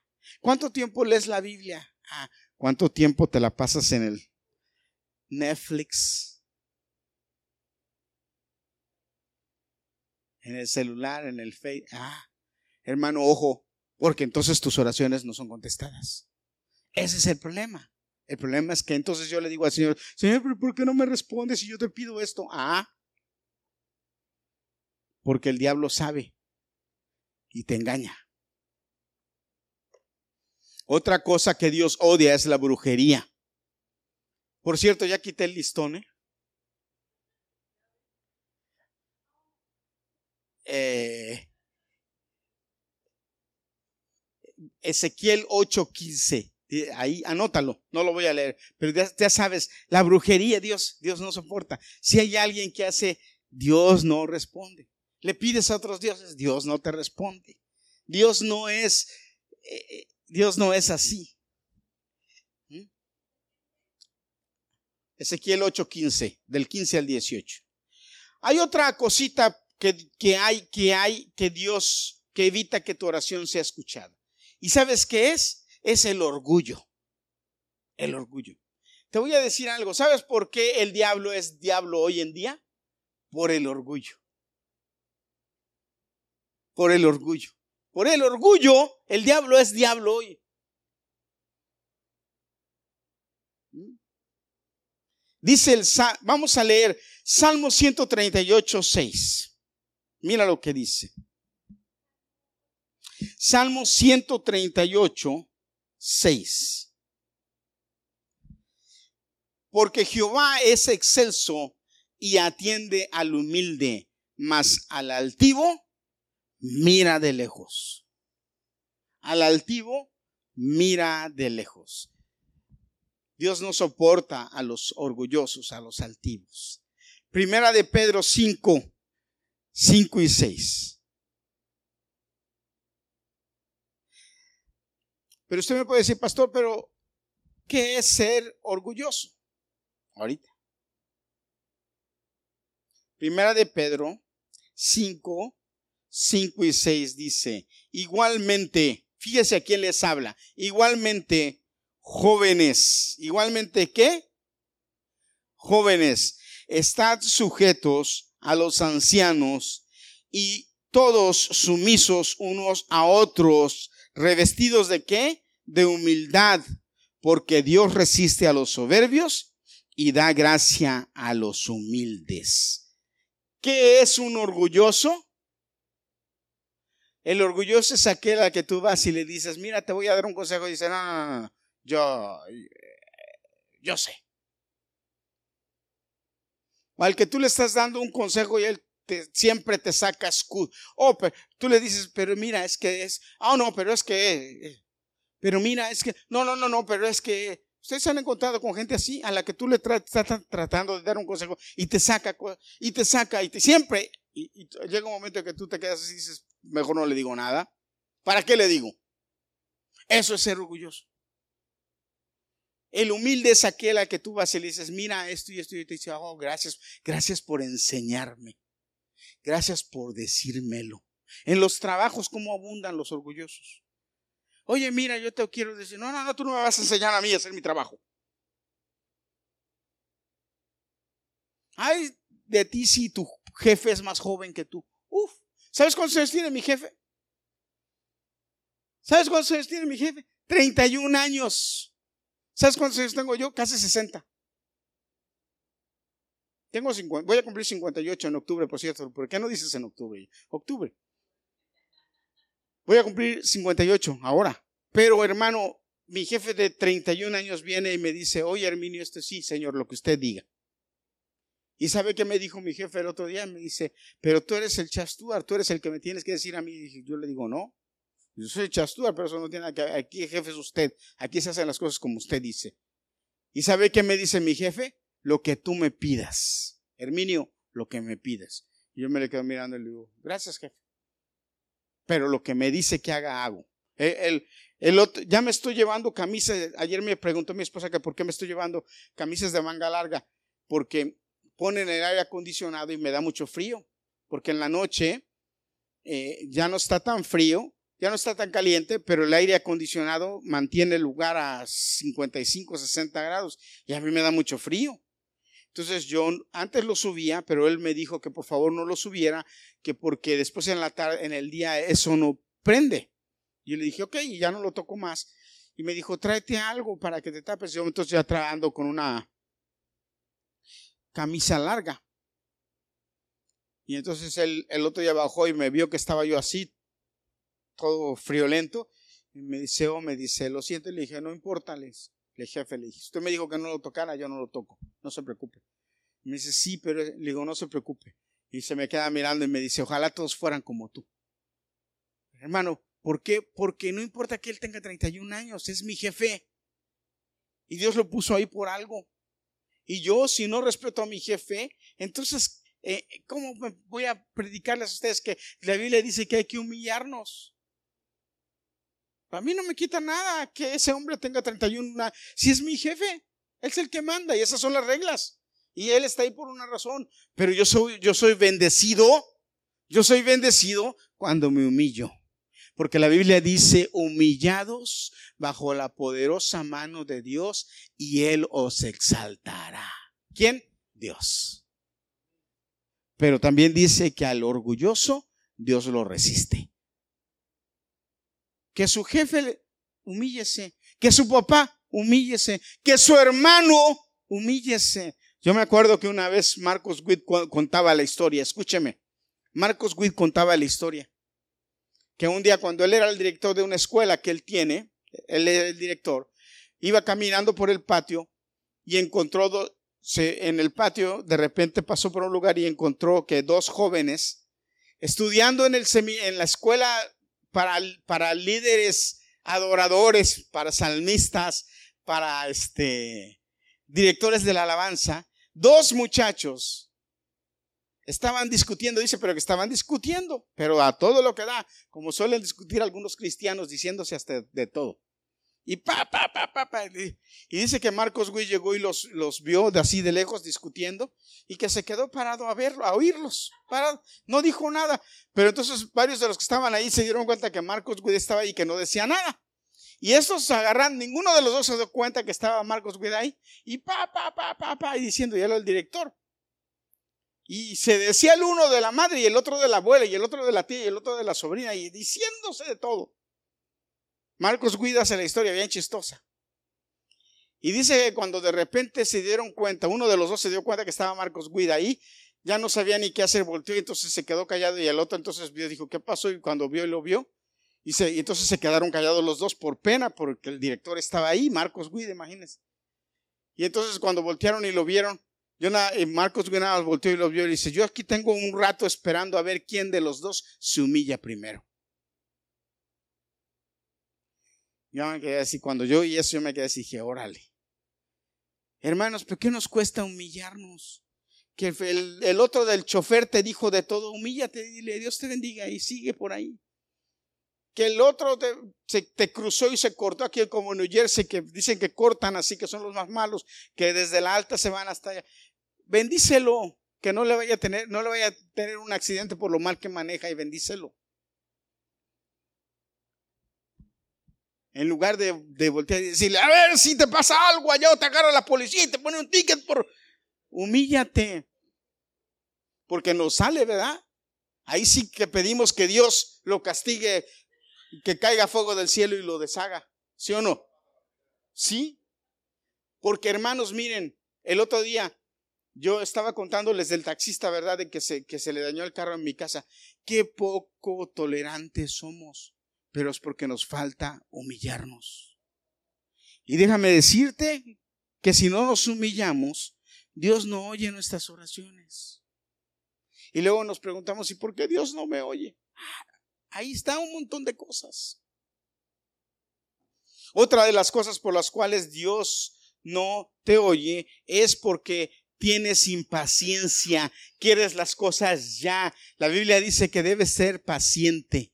¿Cuánto tiempo lees la Biblia? Ah. ¿Cuánto tiempo te la pasas en el Netflix? En el celular, en el Facebook. Ah, hermano, ojo, porque entonces tus oraciones no son contestadas. Ese es el problema. El problema es que entonces yo le digo al Señor, Señor, ¿por qué no me respondes si yo te pido esto? Ah, porque el diablo sabe y te engaña. Otra cosa que Dios odia es la brujería. Por cierto, ya quité el listón. ¿eh? Eh, Ezequiel 8:15. Ahí anótalo, no lo voy a leer, pero ya, sabes, la brujería, Dios, Dios no soporta. Si hay alguien que hace, Dios no responde. Le pides a otros dioses, Dios no te responde. Dios no es, eh, eh, Dios no es así. ¿Mm? Ezequiel 8:15, del 15 al 18. Hay otra cosita que, que, hay, que hay, que Dios, que evita que tu oración sea escuchada. ¿Y sabes qué es? Es el orgullo. El orgullo. Te voy a decir algo. ¿Sabes por qué el diablo es diablo hoy en día? Por el orgullo. Por el orgullo. Por el orgullo, el diablo es diablo hoy. ¿Mm? Dice el, vamos a leer Salmo 138, 6. Mira lo que dice. Salmo 138, 6. Porque Jehová es excelso y atiende al humilde, mas al altivo mira de lejos. Al altivo mira de lejos. Dios no soporta a los orgullosos, a los altivos. Primera de Pedro 5, 5 y 6. Pero usted me puede decir, pastor, pero ¿qué es ser orgulloso? Ahorita. Primera de Pedro 5, 5 y 6 dice, igualmente, fíjese a quién les habla, igualmente jóvenes, igualmente qué? Jóvenes, estad sujetos a los ancianos y todos sumisos unos a otros, revestidos de qué? De humildad, porque Dios resiste a los soberbios y da gracia a los humildes. ¿Qué es un orgulloso? El orgulloso es aquel al que tú vas y le dices, mira, te voy a dar un consejo. Y dice, no, no, no, yo, yo sé. O al que tú le estás dando un consejo y él siempre te saca escudo. Oh, pero tú le dices, pero mira, es que es, oh no, pero es que eh, pero mira, es que, no, no, no, no, pero es que ustedes se han encontrado con gente así a la que tú le estás tratando de dar un consejo y te saca, y te saca, y te, siempre Y, llega un momento que tú te quedas así y dices, mejor no le digo nada. ¿Para qué le digo? Eso es ser orgulloso. El humilde es aquel a que tú vas y le dices, mira esto y esto y te dice, oh, gracias, gracias por enseñarme. Gracias por decírmelo. En los trabajos, ¿cómo abundan los orgullosos? Oye, mira, yo te quiero decir, no, no, no, tú no me vas a enseñar a mí a hacer mi trabajo. Ay, de ti si tu jefe es más joven que tú. Uf, ¿sabes cuántos años tiene mi jefe? ¿Sabes cuántos años tiene mi jefe? 31 años. ¿Sabes cuántos años tengo yo? Casi 60. Tengo 50, voy a cumplir 58 en octubre, por cierto. ¿Por qué no dices en octubre? Octubre. Voy a cumplir 58 ahora. Pero hermano, mi jefe de 31 años viene y me dice, oye Herminio, esto sí, señor, lo que usted diga. ¿Y sabe qué me dijo mi jefe el otro día? Me dice, pero tú eres el chastuar, tú eres el que me tienes que decir a mí. Y yo le digo, no, yo soy chastúa, pero eso no tiene nada que ver. Aquí jefe es usted. Aquí se hacen las cosas como usted dice. ¿Y sabe qué me dice mi jefe? Lo que tú me pidas. Herminio, lo que me pidas. Y yo me le quedo mirando y le digo, gracias jefe. Pero lo que me dice que haga, hago. El, el otro, ya me estoy llevando camisas. Ayer me preguntó mi esposa que por qué me estoy llevando camisas de manga larga. Porque ponen el aire acondicionado y me da mucho frío. Porque en la noche eh, ya no está tan frío ya no está tan caliente, pero el aire acondicionado mantiene el lugar a 55, 60 grados y a mí me da mucho frío. Entonces yo antes lo subía, pero él me dijo que por favor no lo subiera, que porque después en la tarde, en el día eso no prende. Yo le dije, ok, y ya no lo toco más. Y me dijo, tráete algo para que te tapes. Yo entonces ya trabajando con una camisa larga. Y entonces el, el otro día bajó y me vio que estaba yo así, todo friolento. Y me dice, oh, me dice, lo siento. Y le dije, no importa, le dije, jefe, le dije, usted me dijo que no lo tocara, yo no lo toco, no se preocupe. Me dice, sí, pero le digo, no se preocupe. Y se me queda mirando y me dice, ojalá todos fueran como tú. Hermano, ¿por qué? Porque no importa que él tenga 31 años, es mi jefe. Y Dios lo puso ahí por algo. Y yo, si no respeto a mi jefe, entonces, eh, ¿cómo voy a predicarles a ustedes que la Biblia dice que hay que humillarnos? A mí no me quita nada que ese hombre tenga 31 años. Si es mi jefe, él es el que manda y esas son las reglas. Y él está ahí por una razón. Pero yo soy, yo soy bendecido. Yo soy bendecido cuando me humillo. Porque la Biblia dice, humillados bajo la poderosa mano de Dios y Él os exaltará. ¿Quién? Dios. Pero también dice que al orgulloso Dios lo resiste que su jefe humíllese, que su papá humíllese, que su hermano humíllese. Yo me acuerdo que una vez Marcos Witt contaba la historia, escúcheme, Marcos Witt contaba la historia, que un día cuando él era el director de una escuela que él tiene, él era el director, iba caminando por el patio y encontró en el patio, de repente pasó por un lugar y encontró que dos jóvenes estudiando en, el en la escuela para, para líderes adoradores, para salmistas, para este, directores de la alabanza, dos muchachos estaban discutiendo, dice, pero que estaban discutiendo, pero a todo lo que da, como suelen discutir algunos cristianos diciéndose hasta de todo. Y pa, pa, pa, pa. Y dice que Marcos Witt llegó y los, los vio de así de lejos discutiendo y que se quedó parado a verlo, a oírlos. Parado. No dijo nada. Pero entonces varios de los que estaban ahí se dieron cuenta que Marcos Witt estaba ahí y que no decía nada. Y estos agarran, ninguno de los dos se dio cuenta que estaba Marcos Witt ahí. Y pa, pa, pa, pa, pa, y diciendo, y era el director. Y se decía el uno de la madre y el otro de la abuela y el otro de la tía y el otro de la sobrina y diciéndose de todo. Marcos Guida hace la historia bien chistosa. Y dice que cuando de repente se dieron cuenta, uno de los dos se dio cuenta que estaba Marcos Guida ahí, ya no sabía ni qué hacer, volteó y entonces se quedó callado y el otro entonces dijo, ¿qué pasó? Y cuando vio lo vio, y, entonces se quedaron callados los dos por pena, porque el director estaba ahí, Marcos Guida, imagínense. Y entonces cuando voltearon y lo vieron, eh, Marcos Guida volteó y lo vio y dice, yo aquí tengo un rato esperando a ver quién de los dos se humilla primero. Yo me quedé así, cuando yo y eso, yo me quedé así, dije, órale. Hermanos, ¿pero qué nos cuesta humillarnos? que el, el, otro del chofer te dijo de todo, humíllate, dile, Dios te bendiga y sigue por ahí. Que el otro te, se, te cruzó y se cortó aquí como New Jersey, que dicen que cortan así, que son los más malos, que desde la alta se van hasta allá. Bendícelo, que no le vaya a tener, no le vaya a tener un accidente por lo mal que maneja y bendícelo. En lugar de, de, voltear y decirle, a ver si te pasa algo allá o te agarra la policía y te pone un ticket por... Humíllate. Porque nos sale, ¿verdad? Ahí sí que pedimos que Dios lo castigue, que caiga fuego del cielo y lo deshaga. ¿Sí o no? Sí. Porque hermanos, miren, el otro día yo estaba contándoles del taxista, ¿verdad? De que se, que se le dañó el carro en mi casa. Qué poco tolerantes somos pero es porque nos falta humillarnos. Y déjame decirte que si no nos humillamos, Dios no oye nuestras oraciones. Y luego nos preguntamos, ¿y por qué Dios no me oye? Ah, ahí está un montón de cosas. Otra de las cosas por las cuales Dios no te oye es porque tienes impaciencia, quieres las cosas ya. La Biblia dice que debes ser paciente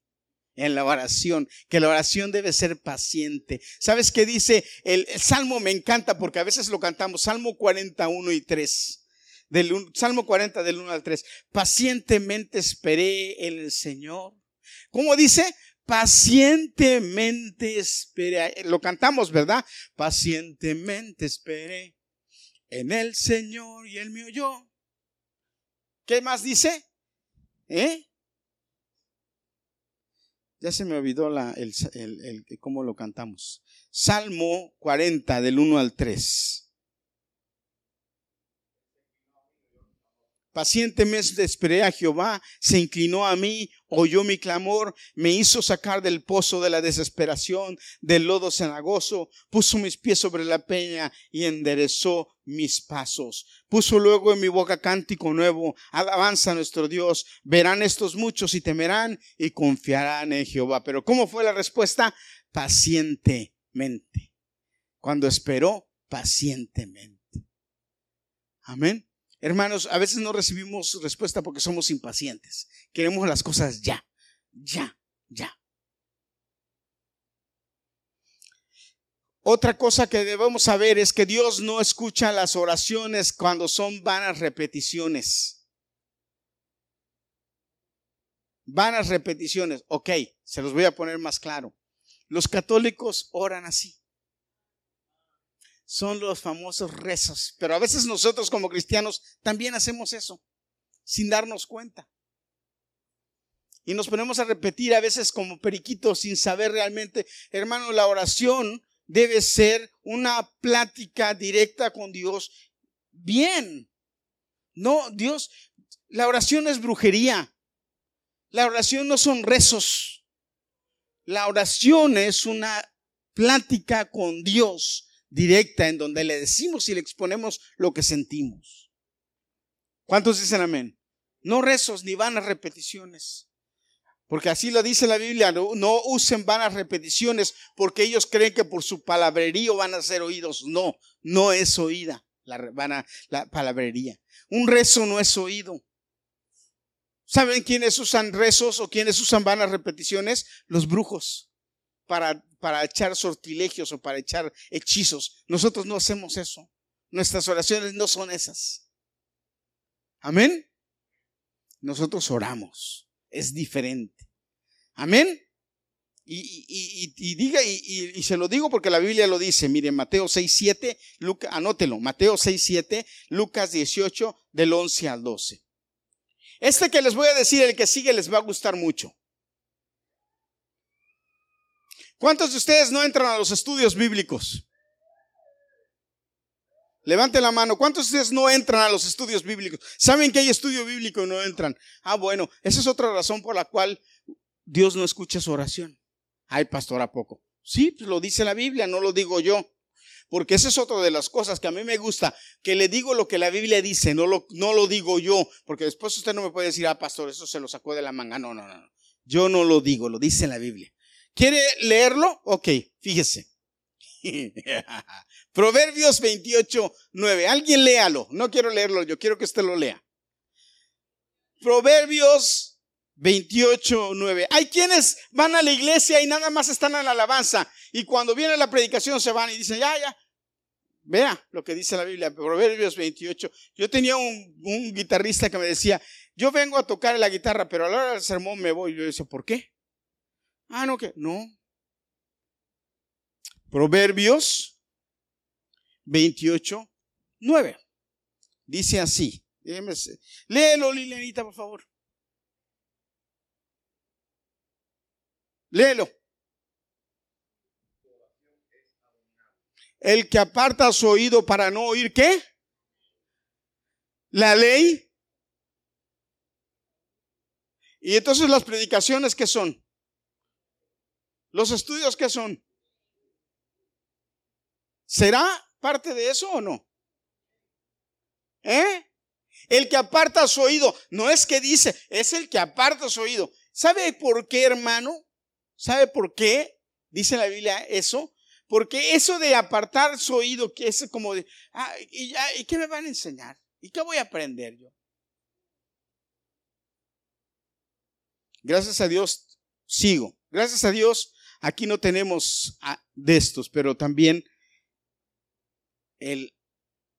en la oración, que la oración debe ser paciente. ¿Sabes qué dice? El, Salmo me encanta porque a veces lo cantamos, Salmo 41 y 3. Del, Salmo 40 del 1 al 3. Pacientemente esperé en el Señor. ¿Cómo dice? Pacientemente esperé. Lo cantamos, ¿verdad? Pacientemente esperé en el Señor y Él me oyó. ¿Qué más dice? ¿Eh? Ya se me olvidó la, el, el, cómo lo cantamos. Salmo 40 del 1 al 3. Pacientemente esperé a Jehová, se inclinó a mí, oyó mi clamor, me hizo sacar del pozo de la desesperación, del lodo cenagoso, puso mis pies sobre la peña y enderezó mis pasos. Puso luego en mi boca cántico nuevo, alabanza a nuestro Dios. Verán estos muchos y temerán y confiarán en Jehová. Pero ¿cómo fue la respuesta? Pacientemente. Cuando esperó, pacientemente. Amén. Hermanos, a veces no recibimos respuesta porque somos impacientes. Queremos las cosas ya, ya, ya. Otra cosa que debemos saber es que Dios no escucha las oraciones cuando son vanas repeticiones. Vanas repeticiones. Ok, se los voy a poner más claro. Los católicos oran así son los famosos rezos. Pero a veces nosotros como cristianos también hacemos eso, sin darnos cuenta. Y nos ponemos a repetir a veces como periquitos sin saber realmente, hermano, la oración debe ser una plática directa con Dios. Bien. No, Dios, la oración es brujería. La oración no son rezos. La oración es una plática con Dios directa en donde le decimos y le exponemos lo que sentimos. ¿Cuántos dicen amén? No rezos ni vanas repeticiones. Porque así lo dice la Biblia, no, usen vanas repeticiones porque ellos creen que por su palabrerío van a ser oídos. No, no es oída la, vana, la palabrería. Un rezo no es oído. ¿Saben quiénes usan rezos o quiénes usan vanas repeticiones? Los brujos para, para echar sortilegios o para echar hechizos. Nosotros no hacemos eso. Nuestras oraciones no son esas. Amén. Nosotros oramos. Es diferente. Amén. Y, y, diga, y, se lo digo porque la Biblia lo dice, mire, Mateo 6, 7, Lucas, anótelo, Mateo 6, 7, Lucas 18, del 11 al 12. Este que les voy a decir, el que sigue, les va a gustar mucho. ¿Cuántos de ustedes no entran a los estudios bíblicos? Levante la mano. ¿Cuántos de ustedes no entran a los estudios bíblicos? ¿Saben que hay estudio bíblico y no entran? Ah, bueno, esa es otra razón por la cual Dios no escucha su oración. Ay, pastor, ¿a poco? Sí, pues lo dice la Biblia, no lo digo yo. Porque esa es otra de las cosas que a mí me gusta, que le digo lo que la Biblia dice, no lo, no lo digo yo, porque después usted no me puede decir, ah, pastor, eso se lo sacó de la manga. No, no, no. Yo no lo digo, lo dice la Biblia. ¿Quiere leerlo? Ok, fíjese. Proverbios 28, 9. Alguien léalo. No quiero leerlo, yo quiero que usted lo lea. Proverbios 28, 9. Hay quienes van a la iglesia y nada más están en la alabanza. Y cuando viene la predicación se van y dicen, ya, ya. Vea lo que dice la Biblia, Proverbios 28. Yo tenía un, un guitarrista que me decía, yo vengo a tocar la guitarra, pero a la hora del sermón me voy. Yo decía, ¿por qué? Ah, no, que no. Proverbios 28, 9. Dice así. Léelo, Lilianita, por favor. Léelo. El que aparta su oído para no oír, ¿qué? La ley. Y entonces las predicaciones, ¿qué son? Los estudios, ¿qué son? ¿Será parte de eso o no? ¿Eh? El que aparta su oído, no es que dice, es el que aparta su oído. ¿Sabe por qué, hermano? ¿Sabe por qué dice la Biblia eso? Porque eso de apartar su oído, que es como de, ah, ¿y, ¿y qué me van a enseñar? ¿Y qué voy a aprender yo? Gracias a Dios, sigo. Gracias a Dios, aquí no tenemos de estos, pero también el,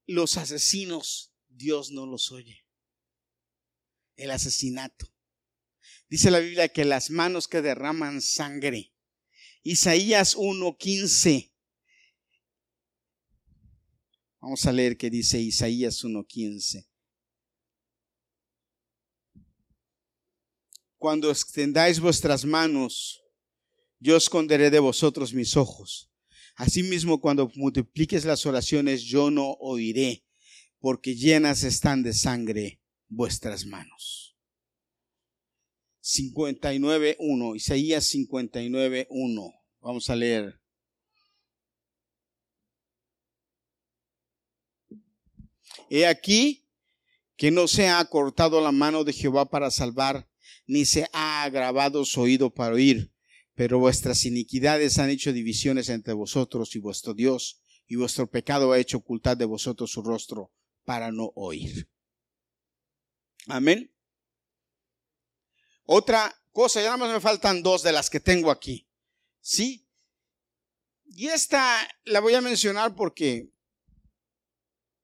los asesinos, Dios no los oye. El asesinato. Dice la Biblia que las manos que derraman sangre. Isaías 1.15. Vamos a leer qué dice Isaías 1.15. Cuando extendáis vuestras manos, yo esconderé de vosotros mis ojos. Asimismo, cuando multipliques las oraciones, yo no oiré, porque llenas están de sangre vuestras manos. 59.1, Isaías 59.1. Vamos a leer. He aquí que no se ha cortado la mano de Jehová para salvar, ni se ha agravado su oído para oír, pero vuestras iniquidades han hecho divisiones entre vosotros y vuestro Dios, y vuestro pecado ha hecho ocultar de vosotros su rostro para no oír. Amén. Otra cosa, ya nada más me faltan dos de las que tengo aquí. ¿Sí? Y esta la voy a mencionar porque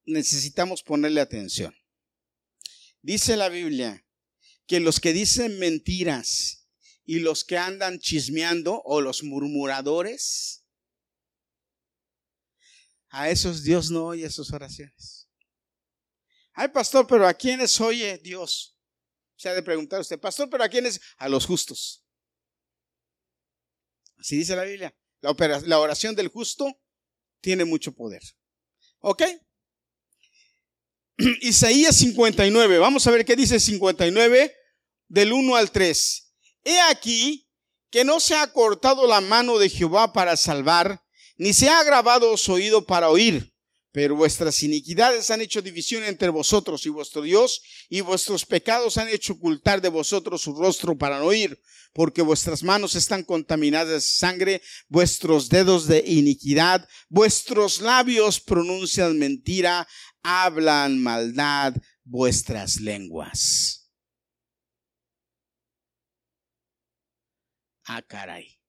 necesitamos ponerle atención. Dice la Biblia que los que dicen mentiras y los que andan chismeando o los murmuradores, a esos Dios no oye sus oraciones. Ay, pastor, pero ¿a quiénes oye Dios? Se ha de preguntar usted, pastor, pero ¿a quiénes? A los justos. Así dice la Biblia. La, oración del justo tiene mucho poder. ¿Ok? Isaías 59. Vamos a ver qué dice 59 del 1 al 3. He aquí que no se ha cortado la mano de Jehová para salvar, ni se ha agravado su oído para oír pero vuestras iniquidades han hecho división entre vosotros y vuestro Dios, y vuestros pecados han hecho ocultar de vosotros su rostro para no oír, porque vuestras manos están contaminadas de sangre, vuestros dedos de iniquidad, vuestros labios pronuncian mentira, hablan maldad vuestras lenguas. Ah, caray.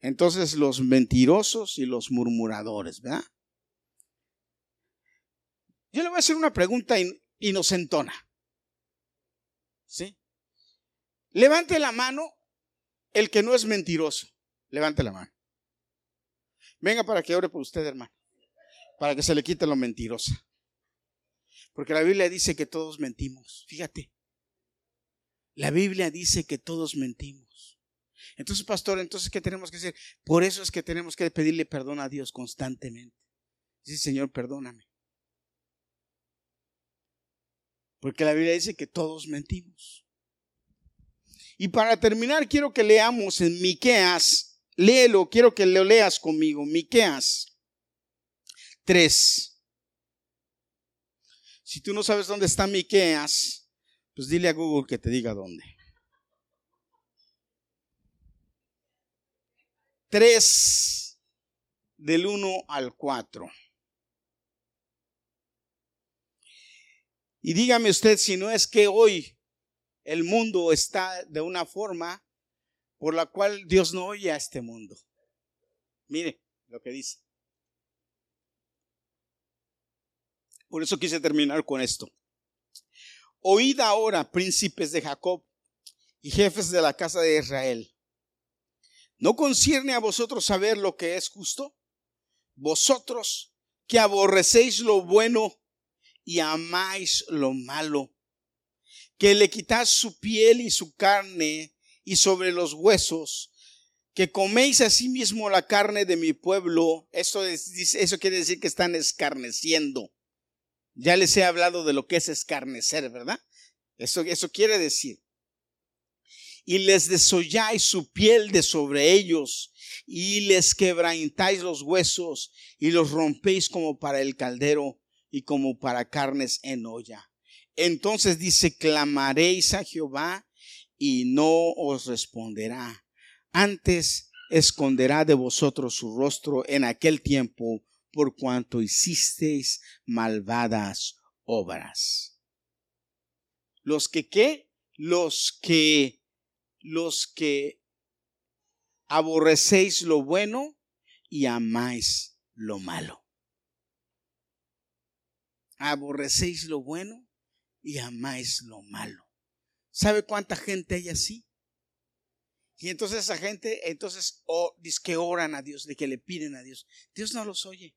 Entonces los mentirosos y los murmuradores, ¿verdad? Yo le voy a hacer una pregunta inocentona. ¿Sí? Levante la mano el que no es mentiroso. Levante la mano. Venga para que ore por usted, hermano. Para que se le quite lo mentirosa. Porque la Biblia dice que todos mentimos. Fíjate. La Biblia dice que todos mentimos. Entonces, pastor, entonces, ¿qué tenemos que hacer? Por eso es que tenemos que pedirle perdón a Dios constantemente. Dice, Señor, perdóname. Porque la Biblia dice que todos mentimos. Y para terminar, quiero que leamos en Miqueas, léelo, quiero que lo leas conmigo, Miqueas 3. Si tú no sabes dónde está Miqueas, pues dile a Google que te diga dónde. 3 del 1 al 4. Y dígame usted si no es que hoy el mundo está de una forma por la cual Dios no oye a este mundo. Mire lo que dice. Por eso quise terminar con esto. Oíd ahora, príncipes de Jacob y jefes de la casa de Israel. ¿No concierne a vosotros saber lo que es justo? Vosotros que aborrecéis lo bueno y amáis lo malo, que le quitáis su piel y su carne y sobre los huesos, que coméis asimismo la carne de mi pueblo, eso, eso quiere decir que están escarneciendo. Ya les he hablado de lo que es escarnecer, ¿verdad? Eso, eso quiere decir. Y les desolláis su piel de sobre ellos, y les quebrantáis los huesos, y los rompéis como para el caldero, y como para carnes en olla. Entonces dice, clamaréis a Jehová, y no os responderá. Antes esconderá de vosotros su rostro en aquel tiempo por cuanto hicisteis malvadas obras. Los que qué? Los que los que aborrecéis lo bueno y amáis lo malo. Aborrecéis lo bueno y amáis lo malo. ¿Sabe cuánta gente hay así? Y entonces esa gente, entonces, oh, dice que oran a Dios, de que le piden a Dios. Dios no los oye.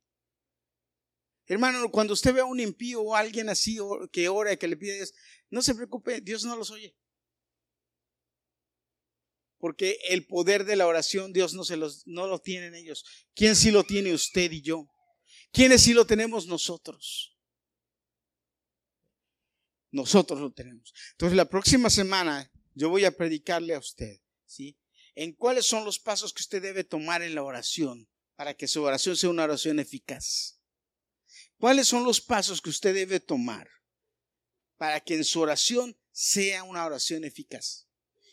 Hermano, cuando usted ve a un impío o a alguien así que ora y que le pide a Dios, no se preocupe, Dios no los oye. Porque el poder de la oración Dios no, se los, no lo tienen ellos. ¿Quién sí lo tiene usted y yo? ¿Quiénes sí lo tenemos nosotros? Nosotros lo tenemos. Entonces la próxima semana yo voy a predicarle a usted, ¿sí? En cuáles son los pasos que usted debe tomar en la oración para que su oración sea una oración eficaz. ¿Cuáles son los pasos que usted debe tomar para que en su oración sea una oración eficaz?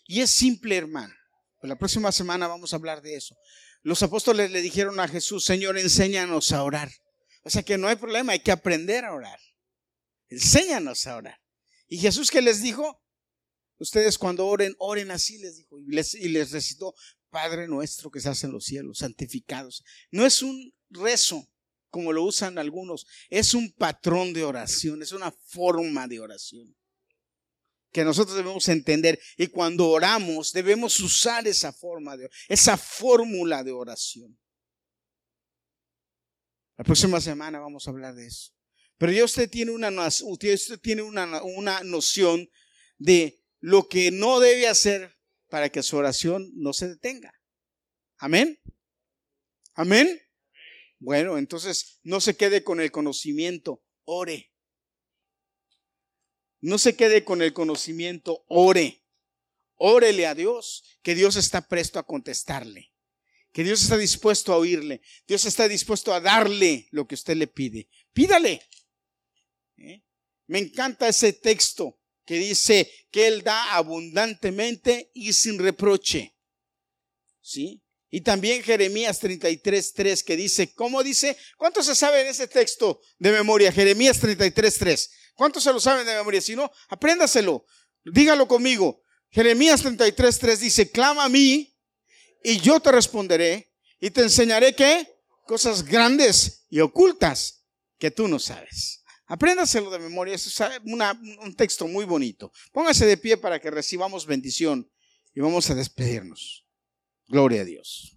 Y es simple, hermano. Pues la próxima semana vamos a hablar de eso. Los apóstoles le dijeron a Jesús, Señor, enséñanos a orar. O sea que no hay problema, hay que aprender a orar. Enséñanos a orar. Y Jesús que les dijo, ustedes cuando oren, oren así, les dijo, y les, y les recitó, Padre nuestro que estás en los cielos, santificados. No es un rezo, como lo usan algunos, es un patrón de oración, es una forma de oración que nosotros debemos entender y cuando oramos debemos usar esa forma de esa fórmula de oración. La próxima semana vamos a hablar de eso. Pero ya usted tiene una, usted tiene una, una noción de lo que no debe hacer para que su oración no se detenga. Amén. Amén. Bueno, entonces no se quede con el conocimiento, ore. No se quede con el conocimiento, ore. Órele a Dios, que Dios está presto a contestarle, que Dios está dispuesto a oírle, Dios está dispuesto a darle lo que usted le pide. Pídale. ¿Eh? Me encanta ese texto que dice que Él da abundantemente y sin reproche. ¿Sí? Y también Jeremías 33, 3 que dice, ¿cómo dice? ¿Cuánto se sabe en ese texto de memoria? Jeremías 33, 3. ¿Cuántos se lo saben de memoria? Si no, apréndaselo. Dígalo conmigo. Jeremías 33, 3 dice, clama a mí y yo te responderé y te enseñaré qué? Cosas grandes y ocultas que tú no sabes. Apréndaselo de memoria. Es un texto muy bonito. Póngase de pie para que recibamos bendición y vamos a despedirnos. Gloria a Dios.